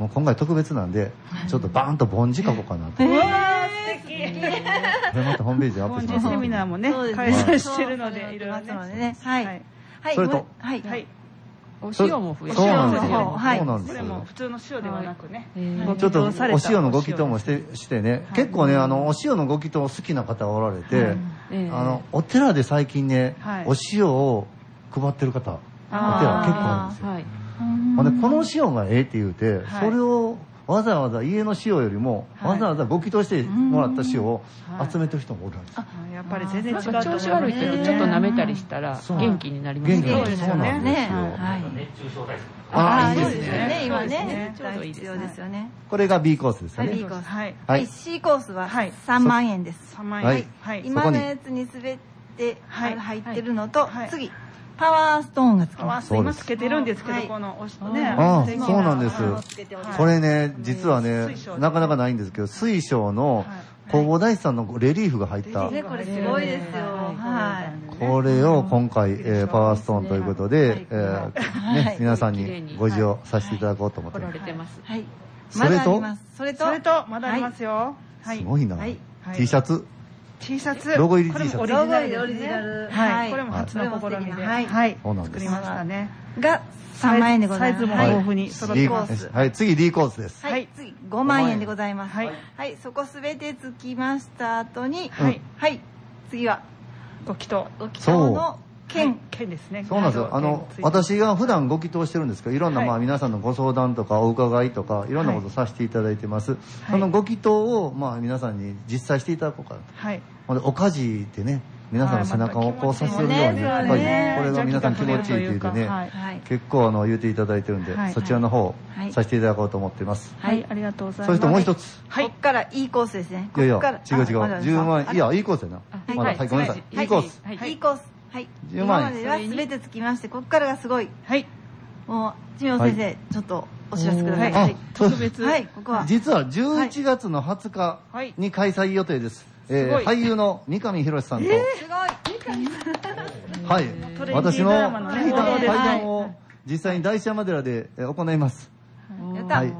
もう今回特別なんでちょっとバーンと梵字書こうかなと、うわー素敵これまたホームページにアップ本します。日セミナーもねそうです開催してるのでいろいろますのでね。ね。はい。はい。はい。それと。はい。はい。お塩も増えてそうなんですよ、そうなんですよ。これも普通の塩ではなくね。ちょっとお塩のご祈祷もしてしてね、結構ねあのお塩のご祈祷好きな方がおられて、あのお寺で最近ね、はい。お塩を配ってる方お寺結構あるんですよ。はい。ほんでこの塩がええって言うて、はい。それをわざわざ家の塩よりも、はい。わざわざご祈祷してもらった塩をはい。集めてる人もおるんです。よ。あやっぱり全然違なう調子悪い人にちょっと舐めたりしたら元気になります元気になるね。そうですよ。ね。そうなんですよ。はい。熱中症対策ああーそういいですね。ね。今ねね、ちょうどいいです必要ですよね。これが B コースですよはいね。B コース。はい。ははい。い。C コースははい。3万円です。3万円はい。今のやつにすべてはい。入ってるのとはい、次、パワーストーンがつきあます。す今つけてるんですけはいどこのおしねあそうなんです。これね、実はねなかなかないんですけど、水晶の弘法大師さんのレリーフが入った、ね、これすごいですよ。はい。これを今回、えーパワーストーンということで、えね皆さんににご授与させていただこうと思って。はい。それとまだあります。それと、それとまだありますよ。はい。すごいな。はい。T シャツ、T シャツ。ロゴ入りこれも T シャツ。オリジナルですね。ロゴ入りオリジナルははい。いこれも初の試みで。はい。はい。作りましたね。が3万円でございます。サイズもはい豊富に揃ってます。はい、次 D コースです。ははい。い、次5万円でございます。はい。はい、そこすべてつきました後に、はい。はい、次はご祈祷。ご祈祷の剣、剣ですね。そうなんですよ。あの、私が普段ご祈祷してるんですけど、いろんな、はい。まあ皆さんのご相談とかお伺いとか、い。ろんなことさせていただいてます。そのご祈祷を、まあ皆さんに実際していただこうかなと。はい。ほんで、おかじってね、皆さんの背中をこうさせるように、はいまたやっぱり、ねこれが皆さん気持ちいいって言うてね、はい。はい、結構あの言っていただいてるんで、はい。そちらの方、はい。させていただこうと思っています。はい。ありがとうございます。それともう一つ。はい。こっからいいコースですね。いやいや、違う違う。あまだです10か万円、いや、いいコースやな。はい。まだ、はいはい、ごめんなさい。はい。いいコース。はい。いいコース。はい。10万円今まではすべてつきまして、こっからがすごい。はいもう、千代先生、ちょっとお知らせください。あはい。特別はい、ここは。実は11月の20日はいに開催予定です。えー俳優の三上博史さんと、すはいトレンディー私の対談を実際に大師山寺でえー行います。ごい。やった。はい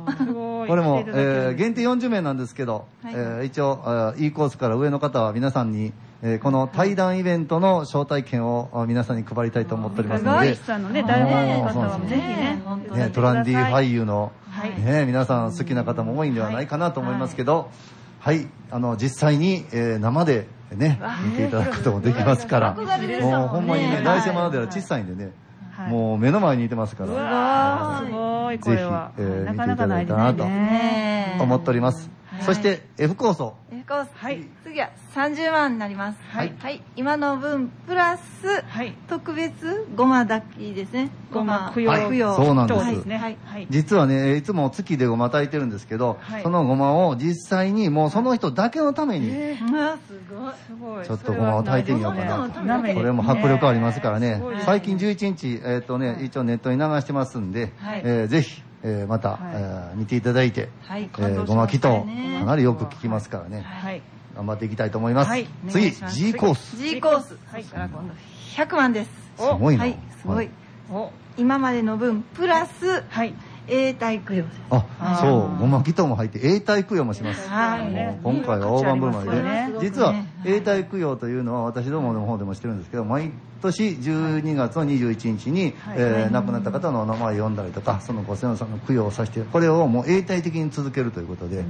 これもえー限定40名なんですけど、はいえー一応、あー E コースから上の方は皆さんに、えーこの対談イベントの招待券をあ皆さんに配りたいと思っておりますのでさんのね大ファンの方はぜひねね、トランディ俳優の、はい。ね、皆さん好きな方も多いんではないかなと思いますけど、はい、あの実際に、えー生で、ねわ、見ていただくこともできますから、もうほんまにね、はい。大師山では小さいんでね、はい。もう目の前にいてますかうら、すごいこれは、ぜひえ見ていただいたらねね。え思っております。はい。そして F 構想、F コース。はい。次は30万になります。はい。はい。今の分、プラス、はい。特別ごま炊きですね。ごま供養はい。供養。そうなんです。ね。はい。はい。実はね、いつも月でごま炊いてるんですけど、はい。そのごまを実際にもうその人だけのために、えうわ、すごい。すごい。ちょっとごまを炊いてみようかなこれも迫力ありますからね。最近11日、えっ、とね、一応ネットに流してますんで、はい。えーぜひ、えーまた、はいえー見ていただいて、はい。えーごま祈祷、ねかなりよく聞きますからね。はい頑張っていきたいと思います。はい次 G コース。G コース。はいそしたら今度、100万です。すごいな。はい、すごい。お今までの分、プラス、はい永代供養です。あそう、ごま祈祷も入って、永代供養もします。はいもう今回は大盤振る舞いで、ね実は永代供養というのは私どもの方でもしてるんですけど、毎年12月の21日に、はい。えー亡くなった方のお名前を読んだりとか、そのご先祖さんの供養をさせて、これをもう永代的に続けるということで、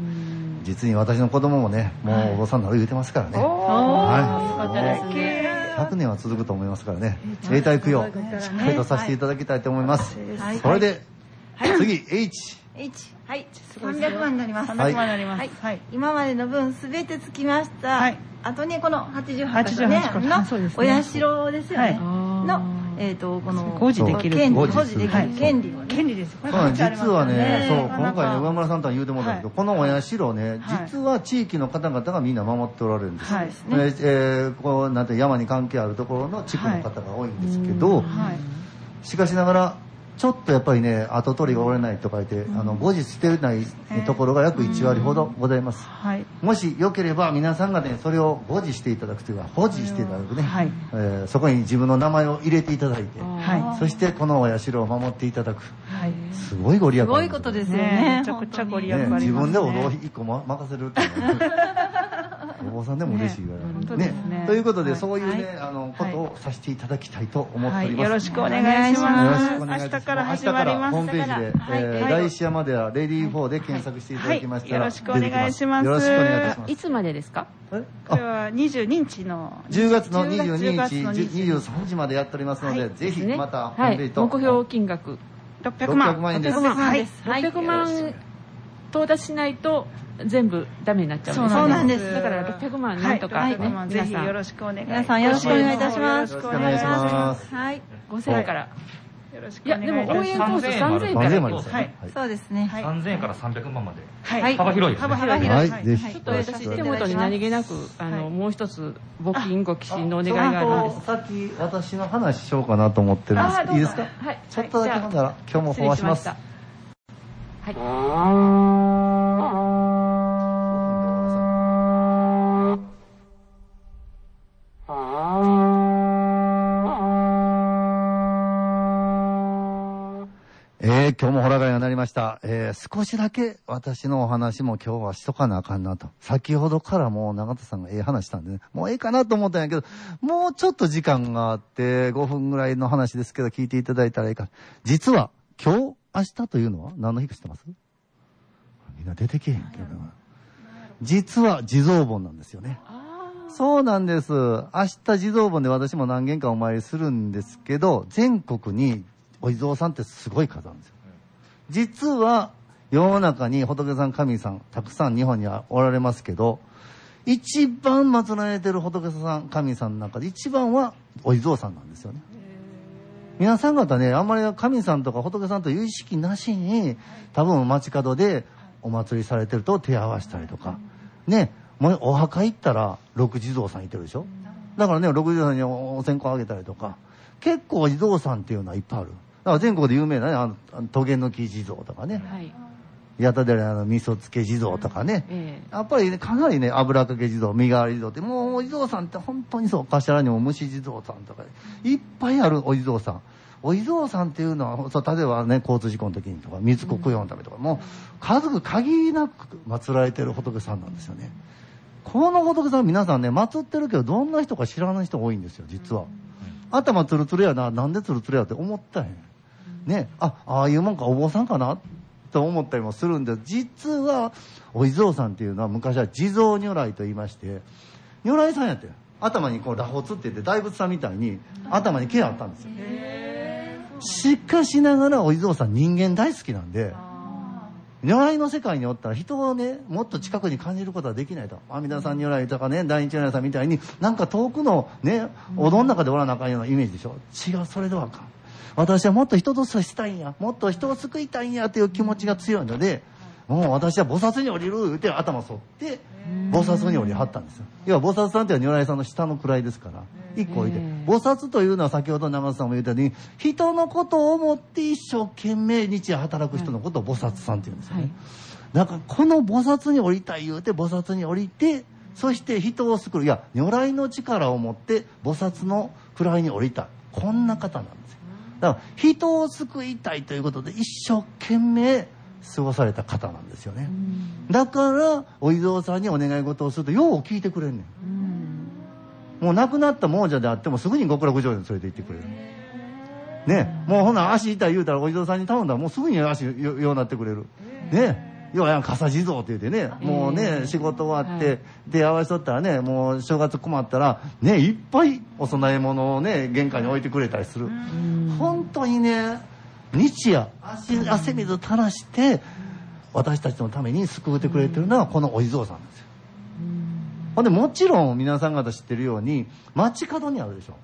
実に私の子供もね、もうお坊さんになる言うてますからね。おはい。よかったですね100年は続くと思いますからね。永代供養、しっかりとさせていただきたいと思います。はい。それで、次、H。H。はい。300万になります。300万になります。はい。はい。今までの分すべてつきました。はい。あとね、この88 88ね、箇所のそうですね。お社ですよね。はい。の、えっ、と、この、保持できる権利保持保持できるはい。権利をね。権利ですそうなんです実はね、そう、今回ね、上村さんとは言うてもらったけど、はい。このお社ね、はい。実は地域の方々がみんな守っておられるんです。はいえーえーこう、なんて山に関係あるところの地区の方が多いんですけど、はい。しかしながら、ちょっとやっぱりね、後取りがおれないとか言って、あの、後日捨てないところが約1割ほどございます。はい。もしよければ皆さんがね、それを保持していただくというか、保持していただくね、はい。えーそこに自分の名前を入れていただいて、はそしてこのお社を守っていただく。はい。すごいご利益すごいことですよね。ね。めちゃくちゃご利益ねやっぱり自分でお堂一個ま任せるっていう <laughs> お坊さんでも嬉しいぐらい、ね本当ですね。ということで、はい。そういうね、あのことをさせていただきたいと思っております、はい。よろしくお願いします。よろしくお願いします。明日から始まります明日から。ホームページで、はい。えーはい大石山ではレディー4で検索していただきましたら、はい。よろしくお願いします。よろしくお願いいたします。いつまでですか？え？これは22日の10月の22 10月日。の23時までやっておりますので、はい。ぜひね。またホーはいムページと、目標金額。600万。600万円です。600万はい。はい。600万到達しないと全部ダメになっちゃうんです。そうなんです。だから600万なんとかはい。ね、600万ぜひよろしくお願い。皆さん。よろしくお願いいたします。よろしくお願いします。はい。5000円から。よろしくいお願いいたやでも応援しますコース3000円から。3000円までですよ。はい。そうですね。はい。3000円から300万まで。はい。幅広いですね。幅広いはい、ちょっと私手元に何気なくあの、はい。もう一つ募金ご寄進のお願いがあるんですさっき私の話しようかなと思ってるんです。けど、いいですか？はい。ちょっとだけほんなら、今日も失フォアします。はいえ、今日もホラガイが鳴りました。えー、少しだけ私のお話も今日はしとかなあかんなと。先ほどからもう永田さんがええ話したんでね、もうええかなと思ったんやけど、もうちょっと時間があって、5分ぐらいの話ですけど、聞いていただいたらいいか。実は、今日、明日というのは何の日か知ってます？みんな出てけへんけど。実は地蔵盆なんですよね。そうなんです。明日地蔵盆で私も何軒かお参りするんですけど、全国にお地蔵さんってすごい数なんですよ。実は世の中に仏さん神さんたくさん日本にはおられますけど、一番祀られてる仏さん神さんの中で一番はお地蔵さんなんですよね。皆さん方ね、あんまり神さんとか仏さんという意識なしに、多分街角でお祭りされてると手合わせたりとか、ね、お墓行ったら六地蔵さんいてるでしょ？だからね、六地蔵さんにお線香あげたりとか、結構地蔵さんっていうのはいっぱいある。だから全国で有名なね、あの、トゲの木地蔵とかね、はい。八田寺の味噌漬け地蔵とかね、えやっぱりね、かなりね、油かけ地蔵、身代わり地蔵って、もうお地蔵さんって本当にそう、頭にも虫地蔵さんとか、いっぱいあるお地蔵さん。お地蔵さんっていうのは、そう例えばね、交通事故の時にとか、水子供養のためとか、もう、家族限りなく祀られてる仏さんなんですよね。この仏さん皆さんね、祀ってるけど、どんな人か知らない人多いんですよ、実は。頭ツルツルやな、なんでツルツルやって思ったんや。ね、あ、ああいうもんか、お坊さんかなと思ったりもするんで、実は、お地蔵さんっていうのは昔は地蔵如来と言いまして、如来さんやってん。頭にこう螺髪って言って大仏さんみたいに頭に毛あったんですよ。しかしながらお地蔵さん人間大好きなんで如来の世界におったら人をねもっと近くに感じることはできないと。阿弥陀さん如来とかね大日如来さんみたいになんか遠くのねお堂の中でおらなあかんようなイメージでしょ。違うそれではあかん私はもっと人と接したいんやもっと人を救いたいんやという気持ちが強いのでもう私は菩薩に降りる言うて頭反って菩薩に降りはったんですよ。要は菩薩さんっていうのは如来さんの下の位ですから一個置いて菩薩というのは先ほど長瀬さんも言ったように人のことを思って一生懸命日夜働く人のことを菩薩さんって言うんですよね、だからこの菩薩に降りたい言うて菩薩に降りてそして人を救う。いや如来の力を持って菩薩の位に降りた。こんな方なんです。よだから人を救いたいということで一生懸命過ごされた方なんですよね。だからお地蔵さんにお願い事をするとよう聞いてくれんねん。もう亡くなった亡者であってもすぐに極楽浄土に連れて行ってくれるねもうほな足痛い言うたらお地蔵さんに頼んだらもうすぐに足よようなってくれる。ね要は笠地蔵って言ってねもうね仕事終わって手合わしとったらねもう正月困ったらねいっぱいお供え物をね玄関に置いてくれたりする。本当にね日夜足汗水垂らして私たちのために救ってくれてるのはこのお地蔵さんですよ。ほんでもちろん皆さん方知ってるように街角にあるでしょ。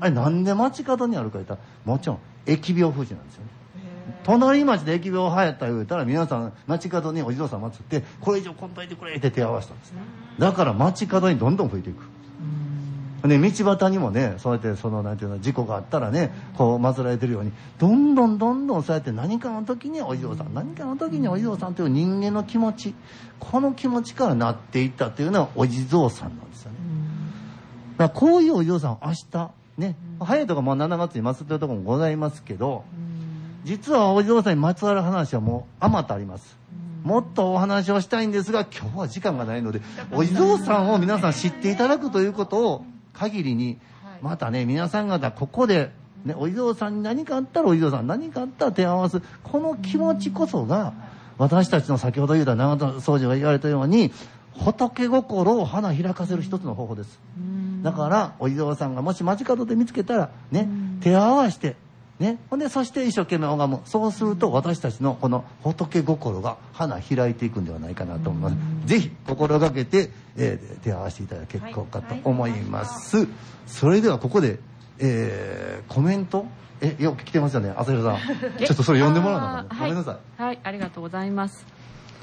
あれなんで街角にあるか言ったらもちろん疫病封じなんですよね隣町で疫病流行った言うたら皆さん街角にお地蔵さん祀ってこれ以上こんといてくれって手を合わせたんですだから街角にどんどん増えていく。で道端にもねそうやってそのなんていうの事故があったらねこう祀られてるようにどんどんどんどんそうやって何かの時にお地蔵さん何かの時にお地蔵さんという人間の気持ちこの気持ちからなっていったというのはお地蔵さんなんですよね。だからこういうお地蔵さんを明日ね早いとこもう7月に祀ってるところもございますけど実はお地蔵さんにまつわる話はもうあまたあります。もっとお話をしたいんですが今日は時間がないのでお地蔵さんを皆さん知っていただくということを限りにまたね皆さん方ここで、ね、お地蔵さんに何かあったらお地蔵さん何かあったら手を合わすこの気持ちこそが私たちの先ほど言った長田総司が言われたように仏心を花開かせる一つの方法です。だからお地蔵さんがもし街角で見つけたらね手を合わしてね、ほんでそして一生懸命拝む。そうすると私たちのこの仏心が花開いていくんではないかなと思います。ぜひ心がけて、えー手を合わせていただけ結構かと思います、それではここで、えーコメント？えよく来てますよね朝弘さん。<laughs> ちょっとそれ読んでもらわなあかんあーごめんなさい、はい、はい、ありがとうございます。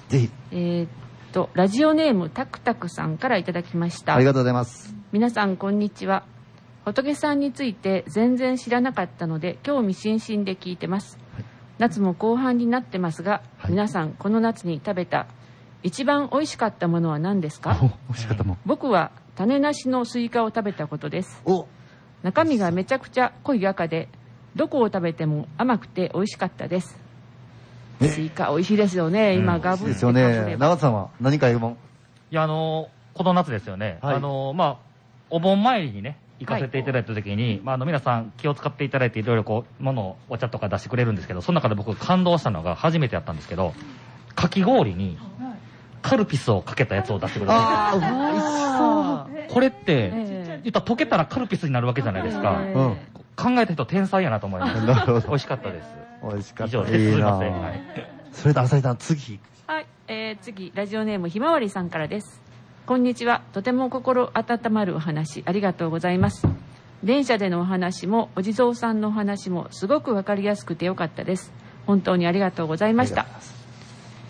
ぜひ。えーっと、ラジオネームタクタクさんからいただきました。あり。がとうございます。皆さん、こんにちは。仏さんについて全然知らなかったので、興味津々で聞いてます。夏も後半になってますが、はい。皆さん、この夏に食べた一番美味しかったものは何ですか？お美味しかったもん。僕は種なしのスイカを食べたことです。お。中身がめちゃくちゃ濃い赤で、どこを食べても甘くて美味しかったです。ねスイカ美味しいですよね。今、ガブですよね。ば永田さんは何か言うもん？いや、あのこの夏ですよね。はい。あのまあ、お盆参りにね、行かせていただいた時に、まあ、あの、皆さん気を使っていただいていろいろこう、ものを、お茶とか出してくれるんですけど、その中で僕感動したのが初めてやったんですけど、かき氷に、カルピスをかけたやつを出してくれるああこれって、え言ったら溶けたらカルピスになるわけじゃないですか。えうん考えた人天才やなと思いまし <laughs> なるほどた。美味しかったです。美味しかった以上です。いいなすいません。はい。それで浅井さん次はい、えー次、ラジオネームひまわりさんからです。こんにちは。とても心温まるお話、ありがとうございます。電車でのお話も、お地蔵さんのお話も、すごくわかりやすくてよかったです。本当にありがとうございました。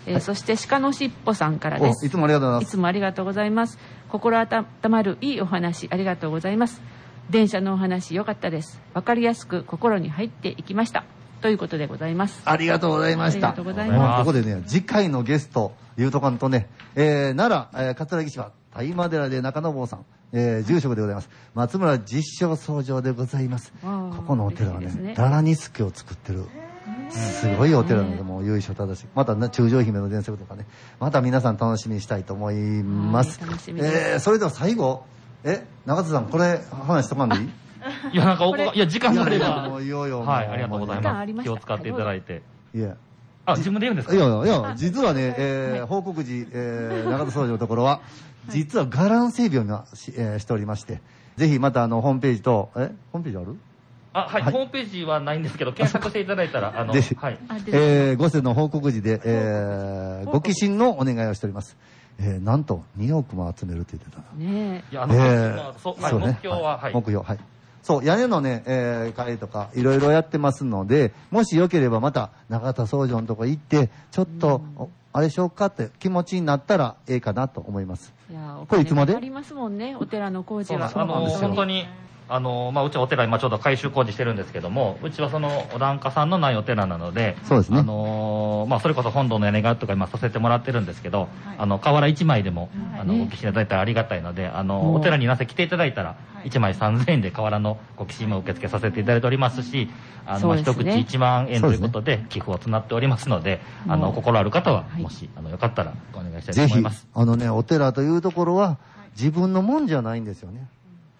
えーそして、鹿のしっぽさんからおです。いつもありがとうございますいつもありがとうございます。心温まるいいお話、ありがとうございます。電車のお話、よかったです。わかりやすく心に入っていきました。ということでございます。ありがとうございました。ありがとうございますまあここでね、次回のゲスト、言うとかんとね、えー、奈良、えー、桂木市は大麻寺で中野坊さん、えー、住職でございます。松村実証僧正でございます。ここのお寺はね、嬉しいですねダラニスケを作ってる。すごいお寺なので、もう由緒正しい。またね、中将姫の伝説とかね、また皆さん楽しみにしたいと思います。はい楽しみえー、それでは最後、え、中津さん、これ話しとかんでいい？いや、なんかおこが、いや、時間があれば。もう言おうよはい、ありがとうございます。気を使っていただいて。いや。あ、自分で言うんですか？いやいやいや、実はね、<laughs> えー報告時、えー、中田総司のところは、実は伽藍整備を今し,、えーしておりまして、ぜひまたあの、ホームページと、えホームページある？あ、はい、はい。ホームページはないんですけど、検索していただいたら、あの、ではい。えー、五世の報告時で、えー、ご寄進のお願いをしております。えー、なんと2億も集めるって言ってたな。ねいや、あの、えーまあそう、はい、そうね。目標は、はい。目標、はい。そう、屋根のね、えー、会とか、いろいろやってますので、もしよければまた、中田総長のとこ行って、ちょっと、おあれしようかって気持ちになったら、ええかなと思います。え。いや、おこれいつまで？ありますもんね、お寺の工事は。そうなんですよ本当に、あの、まあ、うちはお寺今ちょうど改修工事してるんですけども、うちはその、お檀家さんのないお寺なので、そうですねあの、まあ、それこそ本堂の屋根がとか今させてもらってるんですけど、あの、瓦1枚でも、あの、ねご寄進いただいたらありがたいので、あおの、お寺になぜ来ていただいたら、1枚3000円で瓦のご寄進も受け付けさせていただいておりますし、あの、まあ、一口そうですね1万円ということで、寄付を募っておりますので、あの、心ある方は、はいもし、あの、よかったらお願いしたいと思います。、あのね、お寺というところは、自分のもんじゃないんですよね。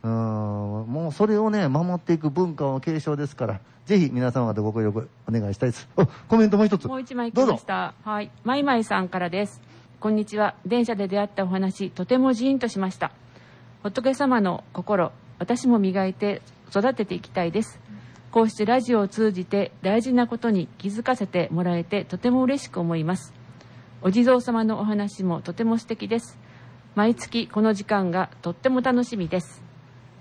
うん、もうそれをね、守っていく文化の継承ですから、ぜひ皆様方ご協力お願いしたいです。お、コメントもう一つ。もう一枚来どうぞました。はい。まいまいさんからです。こんにちは。電車で出会ったお話、とてもジーンとしました。仏様の心、私も磨いて育てていきたいです。こうしてラジオを通じて大事なことに気づかせてもらえてとても嬉しく思います。お地蔵様のお話もとても素敵です。毎月この時間がとっても楽しみです。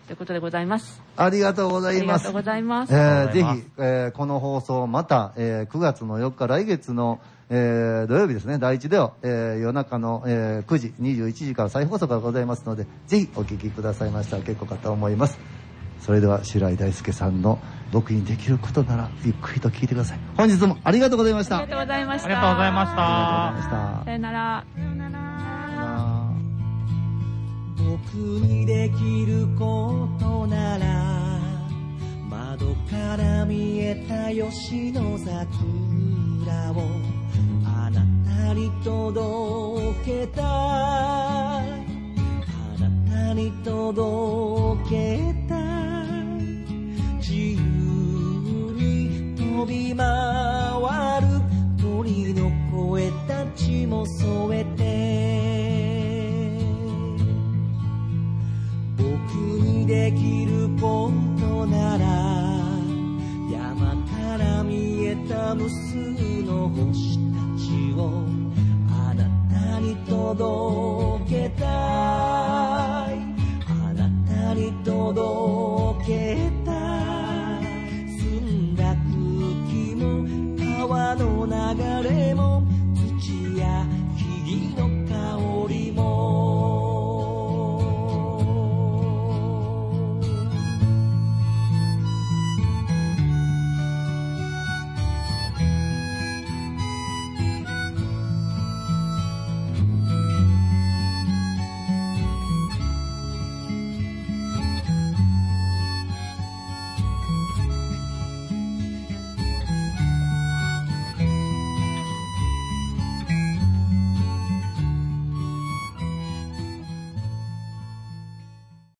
ということでございます。ありがとうございますありがとう。ございます。えーぜひ、えーこの放送、また、えー9月の4日、来月の、えー土曜日ですね、第一では、えー夜中の、えー9時、21時から再放送がございますので、ぜひお聞きくださいましたら結構かと思います。それでは、白井大輔さんの僕にできることなら、ゆっくりと聞いてください。本日もありがとうございました。ありがとうございました。ありがとうございましたありがとうございましたさよなら。僕にできることなら窓から見えた吉野桜をあなたに届けたあなたに届けた自由に飛び回る鳥の声たちも添えできることなら山から見えた無数の星たちをあなたに届けたい。あなたに届けたい。澄んだ空気も川の流れも土や木々の